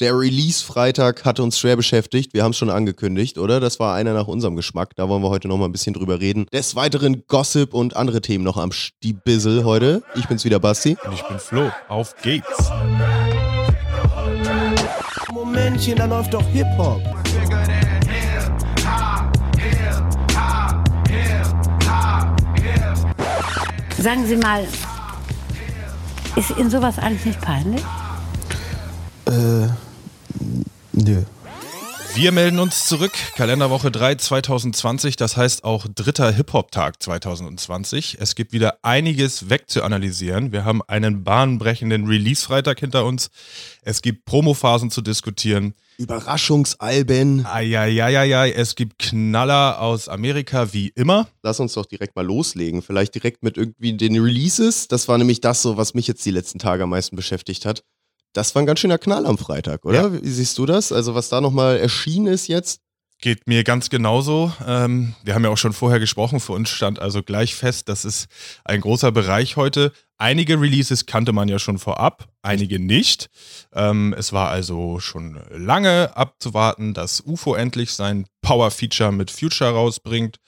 Der Release-Freitag hatte uns schwer beschäftigt. Wir haben es schon angekündigt, oder? Das war einer nach unserem Geschmack. Da wollen wir heute nochmal ein bisschen drüber reden. Des Weiteren Gossip und andere Themen noch am Stiebissel heute. Ich bin's wieder, Basti. Und ich bin Flo. Auf geht's. Momentchen, da läuft doch Hip-Hop. Sagen Sie mal, ist Ihnen sowas eigentlich nicht peinlich? Äh, nö. Wir melden uns zurück, Kalenderwoche 3 2020, das heißt auch dritter Hip-Hop-Tag 2020. Es gibt wieder einiges wegzuanalysieren. Wir haben einen bahnbrechenden Release-Freitag hinter uns. Es gibt Promophasen zu diskutieren. Überraschungsalben. Eieieiei, es gibt Knaller aus Amerika wie immer. Lass uns doch direkt mal loslegen. Vielleicht direkt mit irgendwie den Releases. Das war nämlich das so, was mich jetzt die letzten Tage am meisten beschäftigt hat. Das war ein ganz schöner Knall am Freitag, oder? Ja. Wie siehst du das? Also, was da nochmal erschienen ist jetzt? Geht mir ganz genauso. Ähm, wir haben ja auch schon vorher gesprochen, für uns stand also gleich fest, das ist ein großer Bereich heute. Einige Releases kannte man ja schon vorab, einige nicht. Ähm, es war also schon lange abzuwarten, dass UFO endlich sein Power-Feature mit Future rausbringt.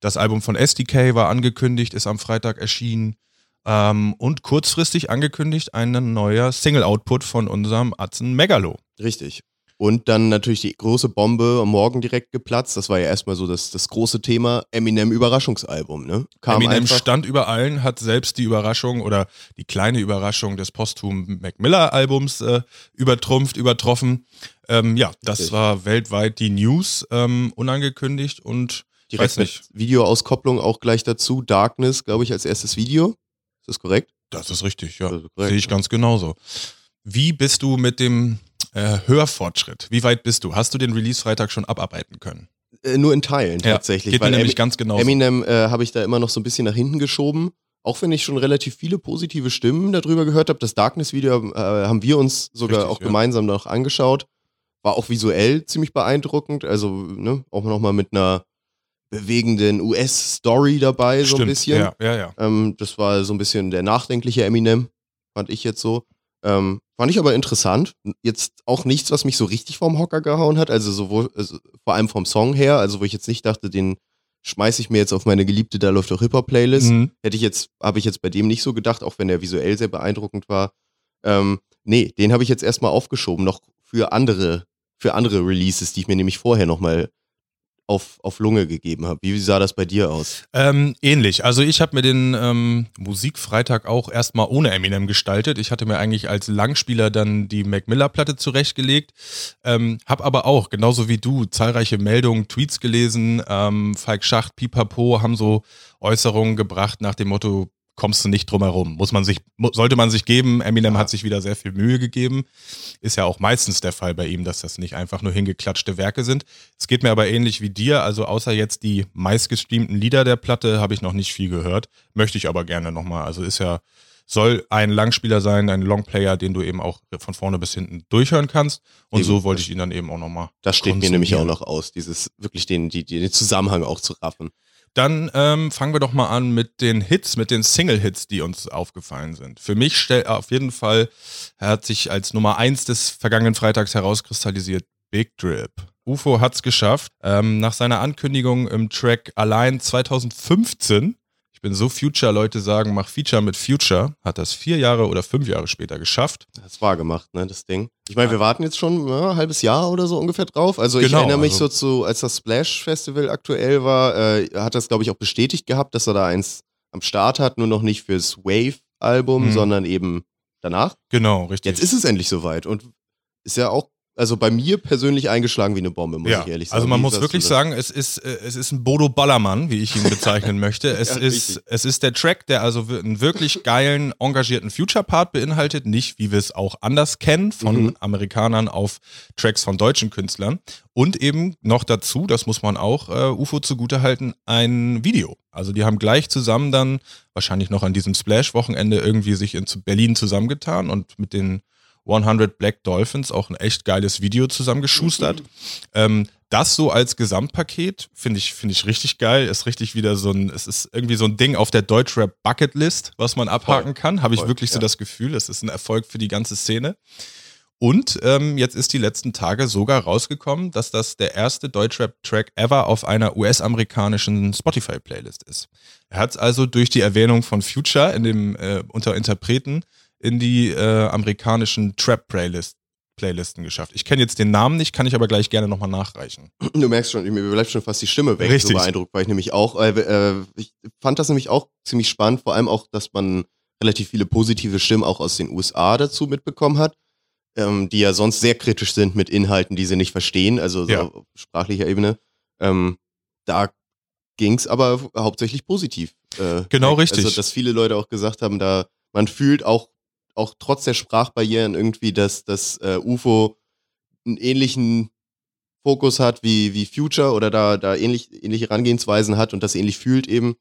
Das Album von SDK war angekündigt, ist am Freitag erschienen. Ähm, und kurzfristig angekündigt ein neuer Single-Output von unserem Atzen Megalo. Richtig. Und dann natürlich die große Bombe am Morgen direkt geplatzt. Das war ja erstmal so das, das große Thema. Eminem Überraschungsalbum, ne? Eminem einfach- stand über allen, hat selbst die Überraschung oder die kleine Überraschung des posthumen Mac Miller Albums äh, übertrumpft, übertroffen. Ähm, ja, das Richtig. war weltweit die News, ähm, unangekündigt und Direkt weiß nicht. Videoauskopplung auch gleich dazu. Darkness, glaube ich, als erstes Video. Ist das korrekt? Das ist richtig, ja. Korrekt, Sehe ich ja. ganz genauso. Wie bist du mit dem äh, Hörfortschritt? Wie weit bist du? Hast du den Release-Freitag schon abarbeiten können? Äh, nur in Teilen tatsächlich. Geht mir weil nämlich Emi- ganz genauso. Eminem äh, habe ich da immer noch so ein bisschen nach hinten geschoben. Auch wenn ich schon relativ viele positive Stimmen darüber gehört habe. Das Darkness-Video äh, haben wir uns sogar Richtig, auch ja. gemeinsam noch angeschaut. War auch visuell ziemlich beeindruckend. Also ne, auch nochmal mit einer bewegenden US-Story dabei, so ein bisschen. Ja, ja, ja. Ähm, das war so ein bisschen der nachdenkliche Eminem, fand ich jetzt so. Ähm, fand ich aber interessant. Jetzt auch nichts, was mich so richtig vom Hocker gehauen hat. Also sowohl, also vor allem vom Song her, also wo ich jetzt nicht dachte, den schmeiße ich mir jetzt auf meine geliebte Da läuft doch Hip-Hop-Playlist. Mhm. Hätte ich jetzt, habe ich jetzt bei dem nicht so gedacht, auch wenn er visuell sehr beeindruckend war. Ähm, nee, den habe ich jetzt erstmal aufgeschoben, noch für andere, für andere Releases, die ich mir nämlich vorher nochmal auf, auf Lunge gegeben habe. Wie sah das bei dir aus? Ähm, ähnlich. Also ich habe mir den ähm, Musikfreitag auch erstmal ohne Eminem gestaltet. Ich hatte mir eigentlich als Langspieler dann die Mac Miller Platte zurechtgelegt. Ähm, hab aber auch, genauso wie du, zahlreiche Meldungen, Tweets gelesen. Ähm, Falk Schacht, Pipapo haben so Äußerungen gebracht nach dem Motto, kommst du nicht drum herum. Muss man sich, sollte man sich geben. Eminem Ja. hat sich wieder sehr viel Mühe gegeben. Ist ja auch meistens der Fall bei ihm, dass das nicht einfach nur hingeklatschte Werke sind. Es geht mir aber ähnlich wie dir. Also außer jetzt die meistgestreamten Lieder der Platte habe ich noch nicht viel gehört. Möchte ich aber gerne nochmal. Also ist ja, soll ein Langspieler sein, ein Longplayer, den du eben auch von vorne bis hinten durchhören kannst. Und Eben. so wollte ich ihn dann eben auch nochmal. Das steht mir nämlich auch noch aus, dieses wirklich den, die, den Zusammenhang auch zu raffen. Dann ähm, fangen wir doch mal an mit den Hits, mit den Single-Hits, die uns aufgefallen sind. Für mich stellt auf jeden Fall hat sich als Nummer eins des vergangenen Freitags herauskristallisiert Big Drip. UFO hat's geschafft. Ähm, nach seiner Ankündigung im Track allein 2015, ich bin so Future, Leute sagen, mach Feature mit Future, hat das vier Jahre oder fünf Jahre später geschafft. Das war gemacht, ne, das Ding. Ich meine, wir warten jetzt schon ja, ein halbes Jahr oder so ungefähr drauf. Also ich Genau, erinnere mich also- so zu, als das Splash Festival aktuell war, äh, hat das, glaube ich, auch bestätigt gehabt, dass er da eins am Start hat, nur noch nicht fürs Wave-Album, Mhm. sondern eben danach. Genau, richtig. Jetzt ist es endlich soweit und ist ja auch, also bei mir persönlich eingeschlagen wie eine Bombe, muss ja, ich ehrlich sagen. also man Wie muss wirklich sagen, es ist, äh, es ist ein Bodo Ballermann, wie ich ihn bezeichnen möchte. Es, Ja, ist, richtig. es ist der Track, der also einen wirklich geilen, engagierten Future-Part beinhaltet, nicht wie wir es auch anders kennen, von Mhm. Amerikanern auf Tracks von deutschen Künstlern. Und eben noch dazu, das muss man auch äh, UFO zugutehalten, ein Video. Also die haben gleich zusammen dann, wahrscheinlich noch an diesem Splash-Wochenende, irgendwie sich in Berlin zusammengetan und mit den 100 Black Dolphins auch ein echt geiles Video zusammengeschustert. Ähm, das so als Gesamtpaket finde ich, finde ich richtig geil. Ist richtig wieder so ein, es ist irgendwie so ein Ding auf der Deutschrap Bucketlist, was man abhaken Voll. kann. Habe ich Voll, wirklich so ja. das Gefühl. Es ist ein Erfolg für die ganze Szene. Und ähm, jetzt ist die letzten Tage sogar rausgekommen, dass das der erste Deutschrap-Track ever auf einer US-amerikanischen Spotify-Playlist ist. Er hat es also durch die Erwähnung von Future in dem äh, unter Interpreten in die äh, amerikanischen Trap-Playlist Playlisten geschafft. Ich kenne jetzt den Namen nicht, kann ich aber gleich gerne nochmal nachreichen. Du merkst schon, mir bleibt schon fast die Stimme weg. Richtig. So beeindruckt war ich nämlich auch. Äh, äh, ich fand das nämlich auch ziemlich spannend, vor allem auch, dass man relativ viele positive Stimmen auch aus den USA dazu mitbekommen hat, ähm, die ja sonst sehr kritisch sind mit Inhalten, die sie nicht verstehen, also so Ja. auf sprachlicher Ebene. Ähm, da ging es aber hauptsächlich positiv. Äh, Genau weg. richtig. Also, dass viele Leute auch gesagt haben, da man fühlt auch, auch trotz der Sprachbarrieren irgendwie, dass das äh, UFO einen ähnlichen Fokus hat wie, wie Future oder da, da ähnlich, ähnliche Herangehensweisen hat und das ähnlich fühlt eben,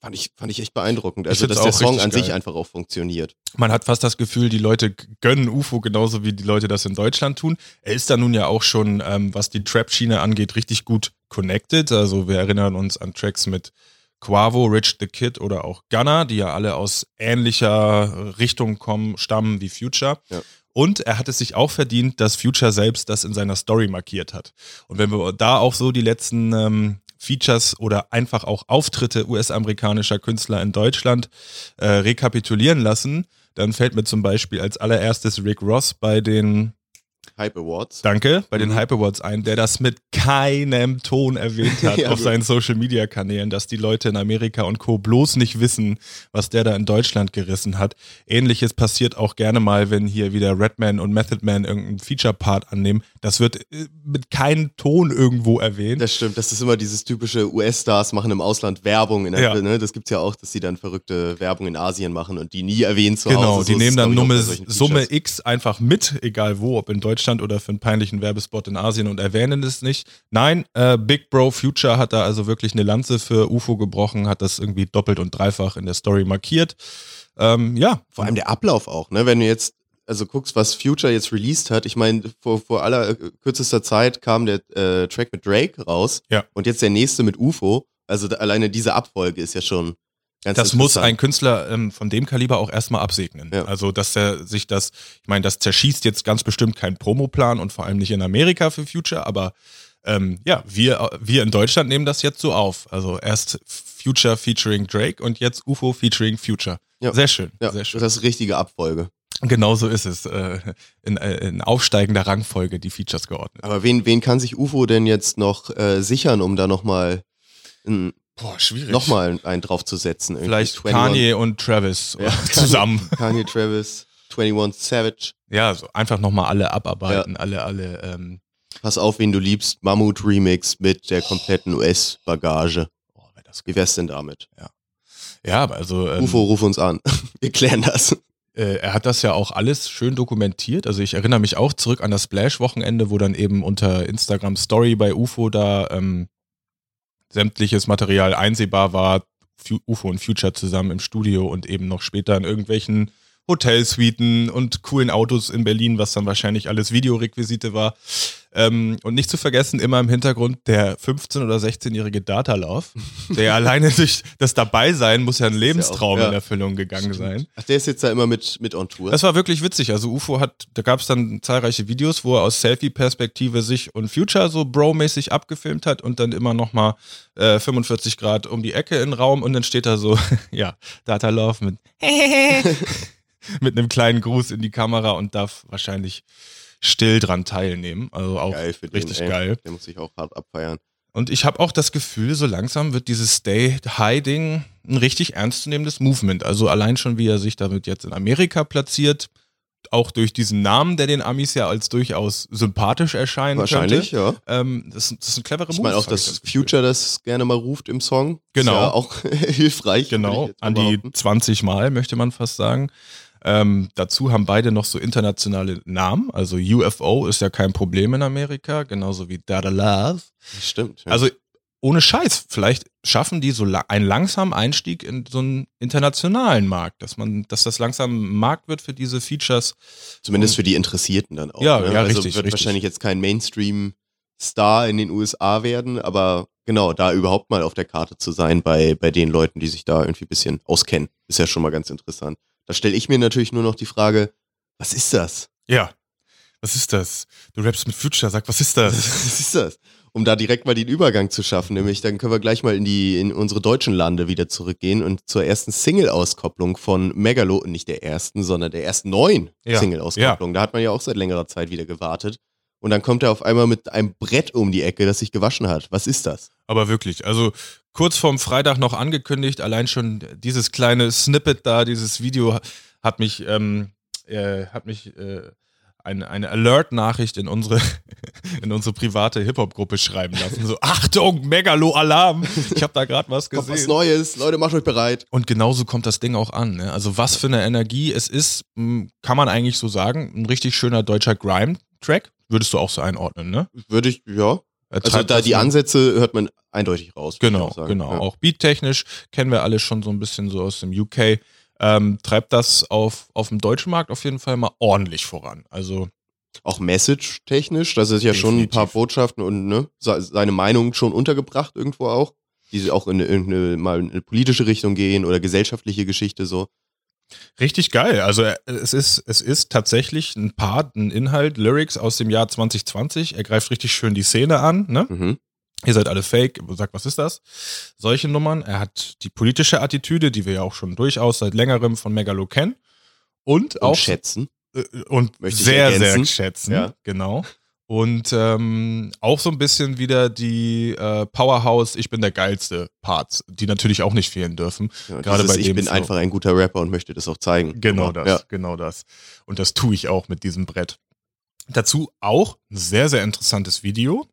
fand ich, fand ich echt beeindruckend. Also, dass der Song an sich geil. einfach auch funktioniert. Man hat fast das Gefühl, die Leute gönnen UFO genauso wie die Leute das in Deutschland tun. Er ist da nun ja auch schon, ähm, was die Trap-Schiene angeht, richtig gut connected. Also wir erinnern uns an Tracks mit Quavo, Rich the Kid oder auch Gunna, die ja alle aus ähnlicher Richtung kommen, stammen wie Future. Ja. Und er hat es sich auch verdient, dass Future selbst das in seiner Story markiert hat. Und wenn wir da auch so die letzten ähm, Features oder einfach auch Auftritte US-amerikanischer Künstler in Deutschland äh, rekapitulieren lassen, dann fällt mir zum Beispiel als allererstes Rick Ross bei den Hype Awards. Danke, bei den Mhm. Hype Awards ein, der das mit keinem Ton erwähnt hat Ja, auf seinen Social Media Kanälen, dass die Leute in Amerika und Co. bloß nicht wissen, was der da in Deutschland gerissen hat. Ähnliches passiert auch gerne mal, wenn hier wieder Redman und Method Man irgendeinen Feature-Part annehmen. Das wird äh, mit keinem Ton irgendwo erwähnt. Das stimmt, das ist immer dieses typische US-Stars machen im Ausland Werbung. In Ja. ne? Das gibt's ja auch, dass sie dann verrückte Werbung in Asien machen und die nie erwähnen zu Hause. Genau, So die ist nehmen es, dann Summe. X einfach mit, egal wo, ob in Deutschland oder für einen peinlichen Werbespot in Asien und erwähnen es nicht. Nein, äh, Big Bro Future hat da also wirklich eine Lanze für UFO gebrochen, hat das irgendwie doppelt und dreifach in der Story markiert. Ähm, ja, Vor allem der Ablauf auch, ne? Wenn du jetzt, also guckst, was Future jetzt released hat, ich meine, vor, vor aller äh, kürzester Zeit kam der äh, Track mit Drake raus Ja. und jetzt der nächste mit UFO. Also da, alleine diese Abfolge ist ja schon ganz das muss ein. Künstler ähm, von dem Kaliber auch erstmal absegnen. Ja. Also, dass er sich das, ich meine, das zerschießt jetzt ganz bestimmt keinen Promoplan und vor allem nicht in Amerika für Future, aber ähm, ja, wir, wir in Deutschland nehmen das jetzt so auf. Also erst Future featuring Drake und jetzt UFO featuring Future. Ja. Sehr schön, Ja, sehr schön. das ist richtige Abfolge. Genau so ist es. Äh, in, äh, in aufsteigender Rangfolge die Features geordnet. Aber wen, wen kann sich UFO denn jetzt noch äh, sichern, um da nochmal Boah, schwierig. nochmal einen draufzusetzen? Irgendwie Vielleicht 21 Kanye und Travis Ja, zusammen. Kanye Travis, 21 Savage. Ja, so einfach nochmal alle abarbeiten, alle, alle. Ähm, Pass auf, wen du liebst. Mammut Remix mit der kompletten US-Bagage. oh, wär das Wie wär's denn damit? Ja, aber also ähm, UFO, ruf uns an. Wir klären das. äh, er hat das ja auch alles schön dokumentiert. Also ich erinnere mich auch zurück an das Splash-Wochenende, wo dann eben unter Instagram Story bei UFO da ähm, sämtliches Material einsehbar war. UFO und Future zusammen im Studio und eben noch später in irgendwelchen Hotelsuiten und coolen Autos in Berlin, was dann wahrscheinlich alles Videorequisite war. Ähm, und nicht zu vergessen, immer im Hintergrund der 15- oder 16-jährige Datalauf, der alleine durch das Dabeisein muss ja ein Lebenstraum ja. in Erfüllung gegangen sein. Ach, der ist jetzt da immer mit, mit on Tour. Das war wirklich witzig. Also UFO hat, da gab es dann zahlreiche Videos, wo er aus Selfie-Perspektive sich und Future so Bro-mäßig abgefilmt hat und dann immer nochmal äh, 45 Grad um die Ecke in den Raum und dann steht da so, ja, Data Love mit mit einem kleinen Gruß in die Kamera und darf wahrscheinlich still dran teilnehmen. Also auch geil den, richtig ey. geil. Der muss sich auch hart abfeiern. Und ich habe auch das Gefühl, so langsam wird dieses Stay High Ding ein richtig ernstzunehmendes Movement. Also allein schon, wie er sich damit jetzt in Amerika platziert, auch durch diesen Namen, der den Amis ja als durchaus sympathisch erscheinen Wahrscheinlich, könnte. ja. Ähm, das, das ist ein cleverer Ich Move. meine auch, ich dass Gefühl. Future das gerne mal ruft im Song. Genau. Ist ja auch hilfreich. ich Genau, an die behaupten. 20 Mal, möchte man fast sagen. Ähm, dazu haben beide noch so internationale Namen. Also UFO ist ja kein Problem in Amerika, genauso wie Dada Love. Stimmt. Ja. Also ohne Scheiß, vielleicht schaffen die so einen langsamen Einstieg in so einen internationalen Markt, dass man, dass das langsam ein Markt wird für diese Features. Zumindest für die Interessierten dann auch. Ja, ne? ja, also richtig, wird richtig. wahrscheinlich jetzt kein Mainstream-Star in den USA werden, aber genau, da überhaupt mal auf der Karte zu sein bei, bei den Leuten, die sich da irgendwie ein bisschen auskennen, ist ja schon mal ganz interessant. Da stelle ich mir natürlich nur noch die Frage, was ist das? Ja. Was ist das? Du rappst mit Future, sag, was ist das? Was ist das? Um da direkt mal den Übergang zu schaffen, nämlich dann können wir gleich mal in die in unsere deutschen Lande wieder zurückgehen und zur ersten Single-Auskopplung von Megalo, nicht der ersten, sondern der ersten neuen Ja. Single-Auskopplung. Da hat man ja auch seit längerer Zeit wieder gewartet. Und dann kommt er auf einmal mit einem Brett um die Ecke, das sich gewaschen hat. Was ist das? Aber wirklich, also kurz vorm Freitag noch angekündigt, allein schon dieses kleine Snippet da, dieses Video hat mich, ähm, äh, hat mich äh, eine, eine Alert-Nachricht in unsere, in unsere private Hip-Hop-Gruppe schreiben lassen. So, Achtung, Megalo-Alarm! Ich habe da gerade was Kommt was gesehen. Neues, Leute, macht euch bereit. Und genauso kommt das Ding auch an. Ne? Also was für eine Energie es ist, kann man eigentlich so sagen. Ein richtig schöner deutscher Grime-Track. Würdest du auch so einordnen, ne? Würde ich, ja. Also da die Ansätze hört man eindeutig raus. Genau, genau. Ja. Auch beattechnisch kennen wir alle schon so ein bisschen so aus dem UK. Ähm, treibt das auf, auf dem deutschen Markt auf jeden Fall mal ordentlich voran. Also Auch message-technisch, das ist ja schon ein paar Definitiv. Botschaften und ne, se- seine Meinung schon untergebracht irgendwo auch, die auch in irgendeine mal in eine politische Richtung gehen oder gesellschaftliche Geschichte so. Richtig geil. Also äh, es ist, es ist tatsächlich ein Part, ein Inhalt, Lyrics aus dem Jahr 2020. Er greift richtig schön die Szene an. Ne? Mhm. Ihr seid alle fake. Sagt, was ist das? Solche Nummern. Er hat die politische Attitüde, die wir ja auch schon durchaus seit längerem von Megalo kennen. Und, Und auch schätzen. Äh, und Möchte sehr, sehr schätzen. Ja. Genau. Und ähm, auch so ein bisschen wieder die äh, Powerhouse, ich bin der geilste Parts, die natürlich auch nicht fehlen dürfen. Ja, Gerade bei ich bin Flow. einfach ein guter Rapper und möchte das auch zeigen. Genau Aber, das, Ja. genau das. Und das tue ich auch mit diesem Brett. Dazu auch ein sehr, sehr interessantes Video.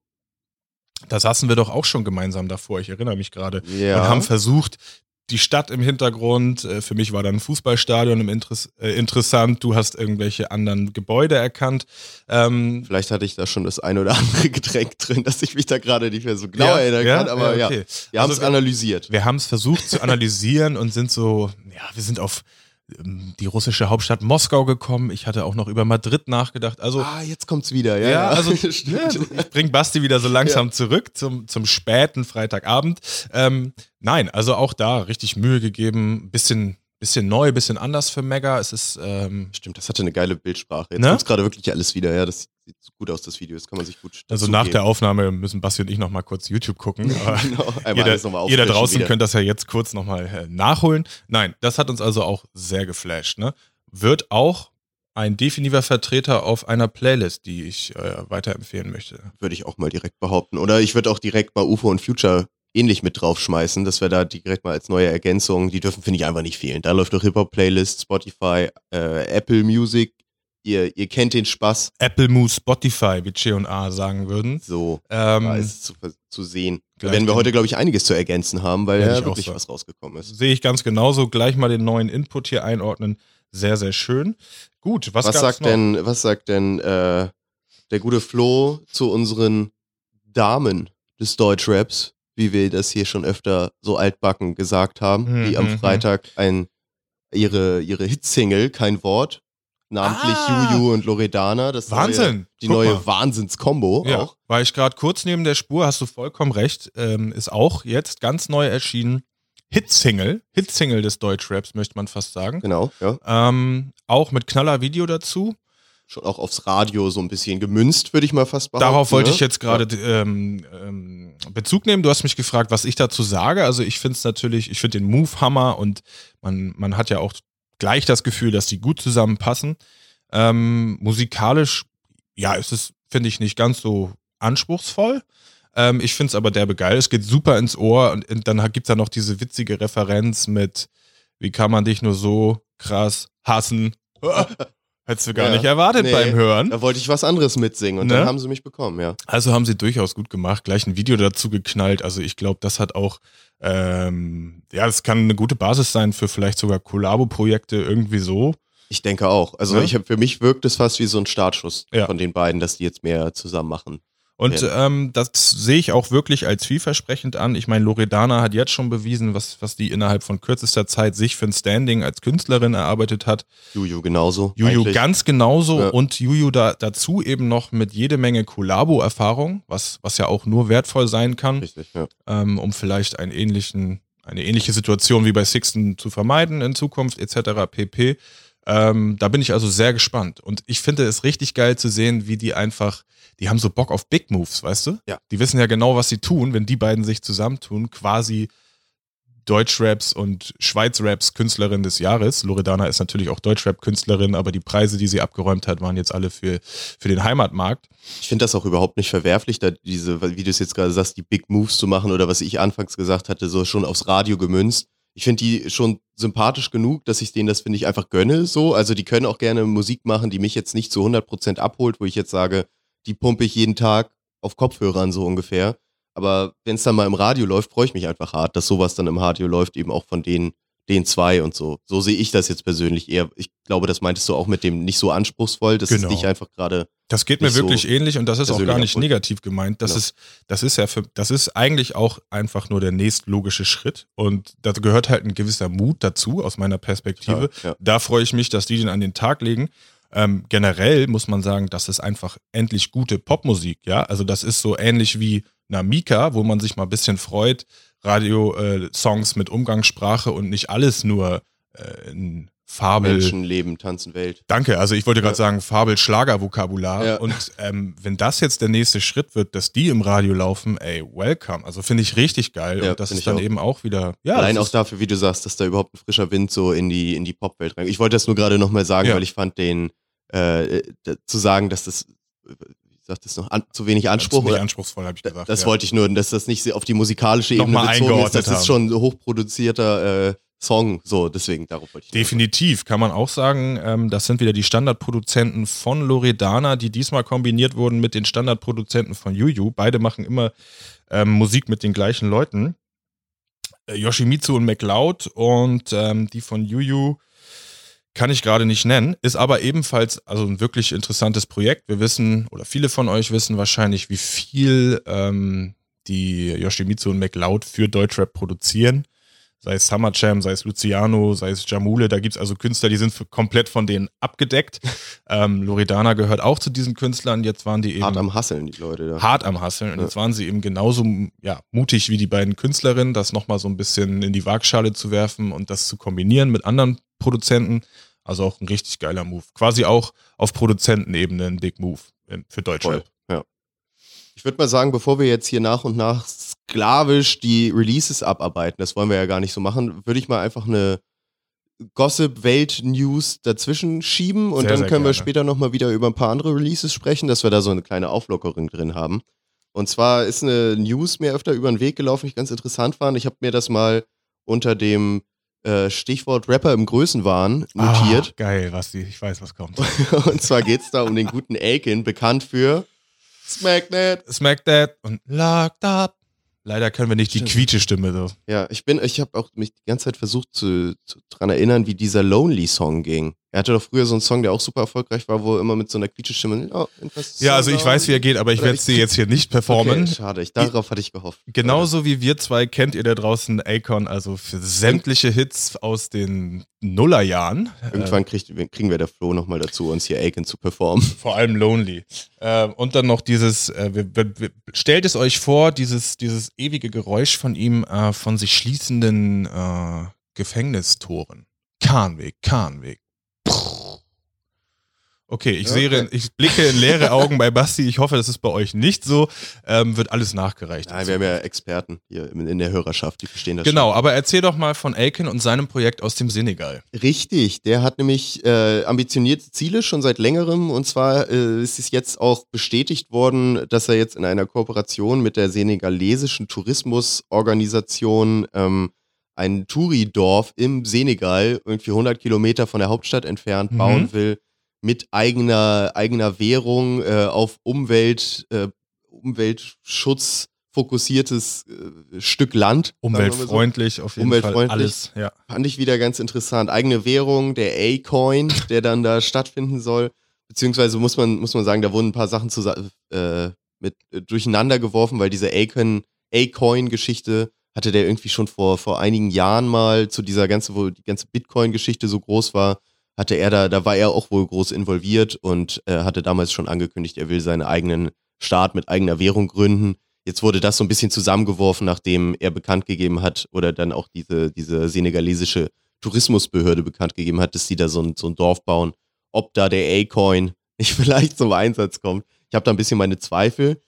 Da saßen wir doch auch schon gemeinsam davor, ich erinnere mich gerade. Ja. Und haben versucht, die Stadt im Hintergrund, äh, für mich war dann ein Fußballstadion im Interess äh, interessant, du hast irgendwelche anderen Gebäude erkannt. Ähm, Vielleicht hatte ich da schon das ein oder andere Getränk drin, dass ich mich da gerade nicht mehr so genau ja, erinnern ja, kann, aber ja, okay. wir haben Also es analysiert. Wir haben es versucht zu analysieren und sind so, ja, wir sind auf die russische Hauptstadt Moskau gekommen. Ich hatte auch noch über Madrid nachgedacht. Also, ah, jetzt kommt's wieder, ja. ja, also ja, ich bring Basti wieder so langsam zurück zum, zum späten Freitagabend. Ähm, nein, also auch da richtig Mühe gegeben, bisschen, bisschen neu, bisschen anders für Mega. Es ist, ähm, Stimmt, das hatte eine geile Bildsprache. Jetzt Ne? kommt's gerade wirklich alles wieder, ja. Das sieht gut aus, das Video. Das kann man sich gut also nach geben. der Aufnahme müssen Basti und ich noch mal kurz YouTube gucken. Aber genau, ihr, da, nochmal ihr da draußen wieder. könnt das ja jetzt kurz nochmal äh, nachholen. Nein, das hat uns also auch sehr geflasht. Ne? Wird auch ein definitiver Vertreter auf einer Playlist, die ich äh, weiterempfehlen möchte. Würde ich auch mal direkt behaupten. Oder ich würde auch direkt mal UFO und Future ähnlich mit draufschmeißen, dass wir da direkt mal als neue Ergänzung, die dürfen, finde ich, einfach nicht fehlen. Da läuft doch Hip-Hop-Playlist, Spotify, äh, Apple Music. Ihr, ihr kennt den Spaß. Apple Moose Spotify, wie C und A sagen würden. So, da Ähm, ist es zu, zu sehen. Da werden wir heute, glaube ich, einiges zu ergänzen haben, weil ja auch wirklich was rausgekommen ist. Sehe ich ganz genauso. Gleich mal den neuen Input hier einordnen. Sehr, sehr schön. Gut, was, Was, sagt noch? denn, was sagt denn äh, der gute Flo zu unseren Damen des Deutschraps, wie wir das hier schon öfter so altbacken gesagt haben, die Mhm, am mhm. Freitag ein, ihre, ihre Hitsingle, kein Wort, namentlich Ah. Juju und Loredana, das Neue, Wahnsinn. die Guck neue. Wahnsinnskombo Ja, auch. war ich gerade kurz neben der Spur, hast du vollkommen recht. Ähm, ist auch jetzt ganz neu erschienen. Hitsingle, Hitsingle des Deutschraps, möchte man fast sagen. Genau, ja. Ähm, auch mit knaller Video dazu. Schon auch aufs Radio so ein bisschen gemünzt, würde ich mal fast behaupten. Darauf wollte ne? ich jetzt gerade ähm, ähm, Bezug nehmen. Du hast mich gefragt, was ich dazu sage. Also ich finde es natürlich, ich finde den Move Hammer und man, man hat ja auch gleich das Gefühl, dass die gut zusammenpassen. Ähm, musikalisch, ja, ist es, finde ich, nicht ganz so anspruchsvoll. Ähm, ich finde es aber derbe geil. Es geht super ins Ohr und, und dann gibt es da noch diese witzige Referenz mit, wie kann man dich nur so krass hassen? Hättest du gar Ja, nicht erwartet nee. beim Hören. Da wollte ich was anderes mitsingen und Ne? dann haben sie mich bekommen, ja. Also haben sie durchaus gut gemacht, gleich ein Video dazu geknallt. Also ich glaube, das hat auch, ähm, ja, das kann eine gute Basis sein für vielleicht sogar Kollabo-Projekte irgendwie so. Ich denke auch. Also Ja? ich hab, für mich wirkt es fast wie so ein Startschuss Ja. von den beiden, dass die jetzt mehr zusammen machen. Und Ja. ähm, das sehe ich auch wirklich als vielversprechend an. Ich meine, Loredana hat jetzt schon bewiesen, was, was die innerhalb von kürzester Zeit sich für ein Standing als Künstlerin erarbeitet hat. Juju genauso. Juju eigentlich. ganz genauso Ja. und Juju da, dazu eben noch mit jede Menge Kollabo-Erfahrung, was, was ja auch nur wertvoll sein kann. Richtig, ja. ähm, um vielleicht einen ähnlichen, eine ähnliche Situation wie bei Sixten zu vermeiden in Zukunft etc. pp. Ähm, da bin ich also sehr gespannt. Und ich finde es richtig geil zu sehen, wie die einfach, die haben so Bock auf Big Moves, weißt du? Ja. Die wissen ja genau, was sie tun, wenn die beiden sich zusammentun, quasi Deutschraps und Schweizraps Künstlerin des Jahres. Loredana ist natürlich auch Deutschrap-Künstlerin, aber die Preise, die sie abgeräumt hat, waren jetzt alle für, für den Heimatmarkt. Ich finde das auch überhaupt nicht verwerflich, da diese, wie du es jetzt gerade sagst, die Big Moves zu machen oder was ich anfangs gesagt hatte, so schon aufs Radio gemünzt. Ich finde die schon sympathisch genug, dass ich denen das, finde ich, einfach gönne so. Also die können auch gerne Musik machen, die mich jetzt nicht zu 100% abholt, wo ich jetzt sage, die pumpe ich jeden Tag auf Kopfhörern so ungefähr. Aber wenn es dann mal im Radio läuft, freue ich mich einfach hart, dass sowas dann im Radio läuft, eben auch von den, den zwei und so. So sehe ich das jetzt persönlich eher. Ich glaube, das meintest du auch mit dem nicht so anspruchsvoll, dass Genau. es dich einfach gerade. Das geht mir nicht so wirklich ähnlich und das ist auch gar nicht abholt. negativ gemeint. Das Genau. ist, das ist ja für, das ist eigentlich auch einfach nur der nächstlogische Schritt und da gehört halt ein gewisser Mut dazu aus meiner Perspektive. Ja. Da freue ich mich, dass die den an den Tag legen. Ähm, generell muss man sagen, das ist einfach endlich gute Popmusik, ja. Also das ist so ähnlich wie Namika, wo man sich mal ein bisschen freut. Radio-Songs mit Umgangssprache und nicht alles nur äh, in Fabel. Menschen leben, tanzen Welt. Danke, also ich wollte gerade Ja. sagen, Fabel-Schlager-Vokabular. Ja. Und ähm, wenn das jetzt der nächste Schritt wird, dass die im Radio laufen, ey, welcome. Also finde ich richtig geil. Ja, und das ist ich dann auch. eben auch wieder. Ja, Allein auch dafür, wie du sagst, dass da überhaupt ein frischer Wind so in die, in die Popwelt rein. Ich wollte das nur gerade nochmal sagen, weil ich fand den, äh, d- zu sagen, dass das, äh, sagt das noch, an, zu wenig Anspruch. Nicht oder- anspruchsvoll, habe ich gesagt. das ja. wollte ich nur, dass das nicht auf die musikalische Ebene Nochmal bezogen ist. Das ist haben. schon ein hochproduzierter äh, Song. So, deswegen, darauf wollte ich. Definitiv, kann man auch sagen. Ähm, das sind wieder die Standardproduzenten von Loredana, die diesmal kombiniert wurden mit den Standardproduzenten von Juju. Beide machen immer ähm, Musik mit den gleichen Leuten. Äh, Yoshimitsu und McLeod und ähm, die von Juju kann ich gerade nicht nennen, ist aber ebenfalls also ein wirklich interessantes Projekt. Wir wissen, oder viele von euch wissen wahrscheinlich, wie viel ähm, die Yoshimitsu und McLeod für Deutschrap produzieren sei es Summer Jam, sei es Luciano, sei es Jamule, da gibt es also Künstler, die sind komplett von denen abgedeckt. ähm, Loredana gehört auch zu diesen Künstlern, jetzt waren die eben Hart am Hasseln, die Leute da. hart am Hasseln und Ja. jetzt waren sie eben genauso ja, mutig wie die beiden Künstlerinnen, das nochmal so ein bisschen in die Waagschale zu werfen und das zu kombinieren mit anderen Produzenten. Also auch ein richtig geiler Move. Quasi auch auf Produzentenebene ein Big Move für Deutschland. Ja. Ich würde mal sagen, bevor wir jetzt hier nach und nach sklavisch die Releases abarbeiten, das wollen wir ja gar nicht so machen, würde ich mal einfach eine Gossip-Welt-News dazwischen schieben und Sehr, dann sehr können wir gerne. später nochmal wieder über ein paar andere Releases sprechen, dass wir da so eine kleine Auflockerung drin haben. Und zwar ist eine News mir öfter über den Weg gelaufen, die ganz interessant fand. Ich habe mir das mal unter dem äh, Stichwort Rapper im Größenwahn notiert. Ah, geil, was die, ich weiß, was kommt. Und zwar geht es da um den guten Aiken, bekannt für Smacknet. Smack That und Locked Up. Leider können wir nicht die Stimmt. Quietsche-Stimme so. Ja, ich bin, ich habe auch mich die ganze Zeit versucht zu, zu dran erinnern, wie dieser Lonely Song ging. Er hatte doch früher so einen Song, der auch super erfolgreich war, wo er immer mit so einer Quietschestimme. Oh, Ja, also ich weiß, wie er geht, aber ich werde dir jetzt hier nicht performen. Okay, schade, ich, darauf hatte ich gehofft. Genauso wie wir zwei kennt ihr da draußen Akon, also für sämtliche Hits aus den Nullerjahren. Irgendwann kriegt, kriegen wir der Flo nochmal dazu, uns hier Aiken zu performen. Vor allem Lonely. Äh, und dann noch dieses, äh, stellt es euch vor, dieses, dieses ewige Geräusch von ihm, äh, von sich schließenden äh, Gefängnistoren. Kahnweg, Kahnweg. Okay, ich, Ja, sehe, okay. ich blicke in leere Augen bei Basti. Ich hoffe, das ist bei euch nicht so. Ähm, wird alles nachgereicht. Nein, wir haben ja Experten hier in, der Hörerschaft, die verstehen das Genau, aber erzähl doch mal von Aiken und seinem Projekt aus dem Senegal. Richtig, der hat nämlich äh, ambitionierte Ziele schon seit längerem und zwar äh, ist es jetzt auch bestätigt worden, dass er jetzt in einer Kooperation mit der senegalesischen Tourismusorganisation ähm, ein Touri-Dorf im Senegal, irgendwie 100 Kilometer von der Hauptstadt entfernt, Mhm. bauen will mit eigener, eigener Währung äh, auf Umwelt, äh, Umweltschutz fokussiertes äh, Stück Land. mal so Umweltfreundlich auf jeden Fall. Umweltfreundlich. Alles, ja. Fand ich wieder ganz interessant. Eigene Währung, der A-Coin, der dann da stattfinden soll. Beziehungsweise muss man, muss man sagen, da wurden ein paar Sachen zusa- äh, mit äh, durcheinander geworfen, weil diese A-Coin- A-Coin-Geschichte hatte der irgendwie schon vor, vor einigen Jahren mal zu dieser ganzen, wo die ganze Bitcoin-Geschichte so groß war, hatte er da, da war er auch wohl groß involviert und äh, hatte damals schon angekündigt, er will seinen eigenen Staat mit eigener Währung gründen. Jetzt wurde das so ein bisschen zusammengeworfen, nachdem er bekannt gegeben hat oder dann auch diese, diese senegalesische Tourismusbehörde bekannt gegeben hat, dass sie da so ein, so ein Dorf bauen. Ob da der A-Coin nicht vielleicht zum Einsatz kommt. Ich habe da ein bisschen meine Zweifel.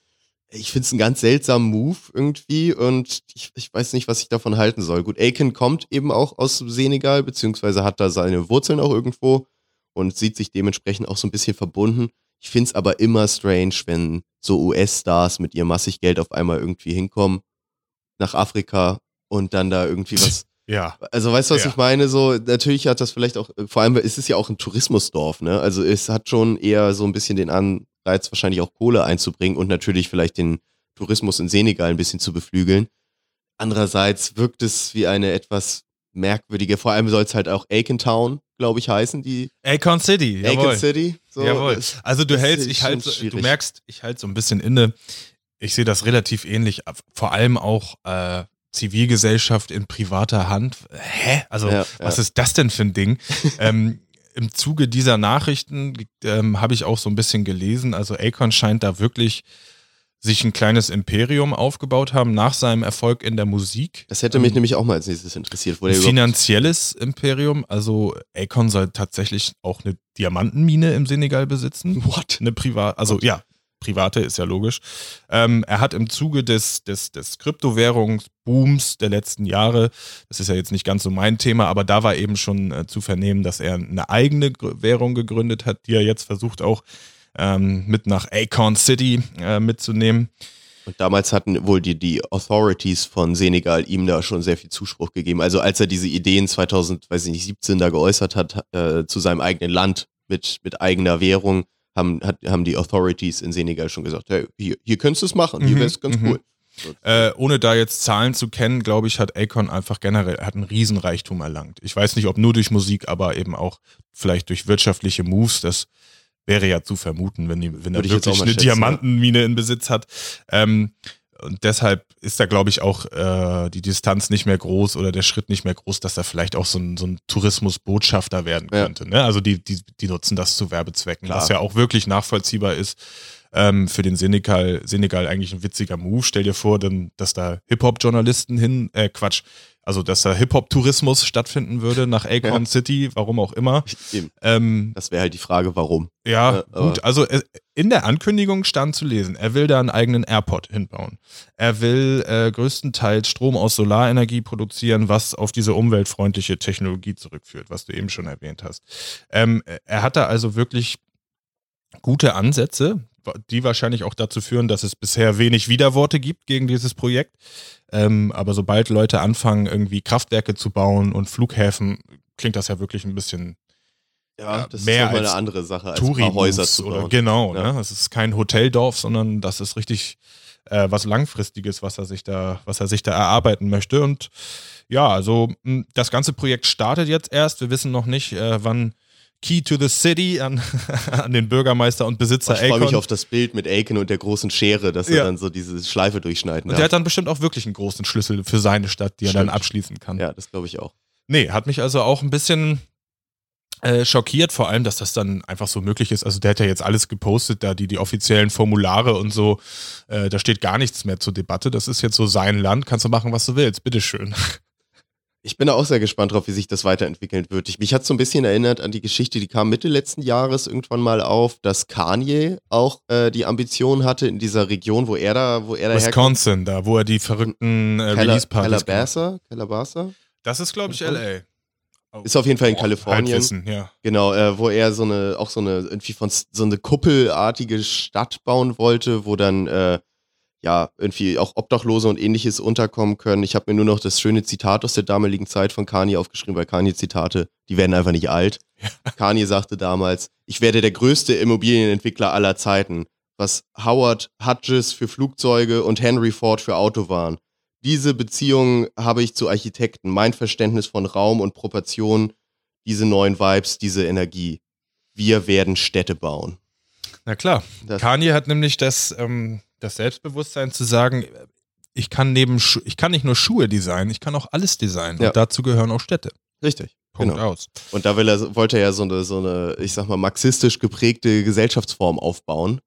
Ich finde es einen ganz seltsamen Move irgendwie und ich, ich weiß nicht, was ich davon halten soll. Gut, Aiken kommt eben auch aus Senegal, beziehungsweise hat da seine Wurzeln auch irgendwo und sieht sich dementsprechend auch so ein bisschen verbunden. Ich finde es aber immer strange, wenn so US-Stars mit ihrem massig Geld auf einmal irgendwie hinkommen nach Afrika und dann da irgendwie was. Ja. Also weißt du, was Ja. ich meine? So, natürlich hat das vielleicht auch, vor allem ist es ja auch ein Tourismusdorf, ne? Also es hat schon eher so ein bisschen den Anreiz, wahrscheinlich auch Kohle einzubringen und natürlich vielleicht den Tourismus in Senegal ein bisschen zu beflügeln. Andererseits wirkt es wie eine etwas merkwürdige, vor allem soll es halt auch Aiken Town, glaube ich, heißen, die Akon City, jawohl. Aiken City. So, Jawohl. Also du hältst, ist ich halt, du merkst, ich halte so ein bisschen inne. Ich sehe das relativ ähnlich. Vor allem auch äh, Zivilgesellschaft in privater Hand. Hä? Also Ja, was ja. ist das denn für ein Ding? ähm, Im Zuge dieser Nachrichten ähm, habe ich auch so ein bisschen gelesen. Also Akon scheint da wirklich sich ein kleines Imperium aufgebaut haben nach seinem Erfolg in der Musik. Das hätte mich Ähm, nämlich auch mal als nächstes interessiert. Wo finanzielles Imperium. Also Akon soll tatsächlich auch eine Diamantenmine im Senegal besitzen. What? Eine privat, also ja, private ist ja logisch. Ähm, er hat im Zuge des, des, des Kryptowährungsbooms der letzten Jahre, das ist ja jetzt nicht ganz so mein Thema, aber da war eben schon äh, zu vernehmen, dass er eine eigene Währung gegründet hat, die er jetzt versucht auch ähm, mit nach Akon City äh, mitzunehmen. Und damals hatten wohl die, die Authorities von Senegal ihm da schon sehr viel Zuspruch gegeben. Also als er diese Ideen 2017 da geäußert hat, äh, zu seinem eigenen Land mit, mit eigener Währung, haben, hat, haben die Authorities in Senegal schon gesagt, hey, hier, hier könntest du es machen, hier Mhm, wäre es ganz mhm. cool. Äh, ohne da jetzt Zahlen zu kennen, glaube ich, hat Akon einfach generell, er hat einen Riesenreichtum erlangt. Ich weiß nicht, ob nur durch Musik, aber eben auch vielleicht durch wirtschaftliche Moves. Das wäre ja zu vermuten, wenn, die, wenn er wirklich eine schätzen, ja. Diamantenmine in Besitz hat. Ähm, und deshalb ist da, glaube ich, auch äh, die Distanz nicht mehr groß oder der Schritt nicht mehr groß, dass er vielleicht auch so ein, so ein Tourismusbotschafter werden Ja. könnte. Ne? Also die, die, die nutzen das zu Werbezwecken, Klar. was ja auch wirklich nachvollziehbar ist. Ähm, für den Senegal, Senegal eigentlich ein witziger Move. Stell dir vor, dann, dass da Hip-Hop-Journalisten hin, äh, Quatsch, also dass da Hip-Hop-Tourismus stattfinden würde nach Akon Ja. City, warum auch immer. Ähm, Das wäre halt die Frage, warum. ja, Ja, aber- gut. Also äh, in der Ankündigung stand zu lesen, er will da einen eigenen Airport hinbauen. Er will äh, größtenteils Strom aus Solarenergie produzieren, was auf diese umweltfreundliche Technologie zurückführt, was du eben schon erwähnt hast. Ähm, er hat da also wirklich gute Ansätze, die wahrscheinlich auch dazu führen, dass es bisher wenig Widerworte gibt gegen dieses Projekt. Ähm, aber sobald Leute anfangen, irgendwie Kraftwerke zu bauen und Flughäfen, klingt das ja wirklich ein bisschen Ja, das mehr ist nochmal eine andere Sache, als ein Touri paar Häuser zu oder bauen. genau, Ja. ne? Es ist kein Hoteldorf, sondern das ist richtig äh, was langfristiges, was er sich da, was er sich da erarbeiten möchte. Und ja, also das ganze Projekt startet jetzt erst. Wir wissen noch nicht, äh, wann Key to the City an, an den Bürgermeister und Besitzer Ich freue mich auf das Bild mit Aiken und der großen Schere, dass er Ja. dann so diese Schleife durchschneiden und der hat dann bestimmt auch wirklich einen großen Schlüssel für seine Stadt, die er dann Stimmt. abschließen kann. Ja, das glaube ich auch. Nee, hat mich also auch ein bisschen äh, schockiert, vor allem, dass das dann einfach so möglich ist. Also der hat ja jetzt alles gepostet, da die, die offiziellen Formulare und so, äh, da steht gar nichts mehr zur Debatte. Das ist jetzt so sein Land, kannst du machen, was du willst, bitteschön. Ich bin da auch sehr gespannt drauf, wie sich das weiterentwickeln wird. Ich, mich hat so ein bisschen erinnert an die Geschichte, die kam Mitte letzten Jahres irgendwann mal auf, dass Kanye auch äh, die Ambition hatte in dieser Region, wo er da, wo er da herkommt. Wisconsin, da wo er die verrückten äh, Release-Partys. Calabasas? Calabasas? Das ist, glaube ich, L.A. Ist auf jeden Fall in Boah, Kalifornien. Halbwissen, ja. Genau, äh, wo er so eine, auch so eine, irgendwie von so eine kuppelartige Stadt bauen wollte, wo dann äh, ja irgendwie auch Obdachlose und ähnliches unterkommen können. Ich habe mir nur noch das schöne Zitat aus der damaligen Zeit von Kanye aufgeschrieben, weil Kanye-Zitate, die werden einfach nicht alt. Kanye sagte damals, ich werde der größte Immobilienentwickler aller Zeiten, was Howard Hudges für Flugzeuge und Henry Ford für Auto waren. Diese Beziehung habe ich zu Architekten, mein Verständnis von Raum und Proportion, diese neuen Vibes, diese Energie. Wir werden Städte bauen. Na klar. Das- Kanye hat nämlich das, ähm, das Selbstbewusstsein zu sagen, ich kann neben Schu ich kann nicht nur Schuhe designen, ich kann auch alles designen. Ja. Und dazu gehören auch Städte. Richtig. Punkt Genau. aus. Und da will er, wollte er ja so eine, so eine, ich sag mal, marxistisch geprägte Gesellschaftsform aufbauen.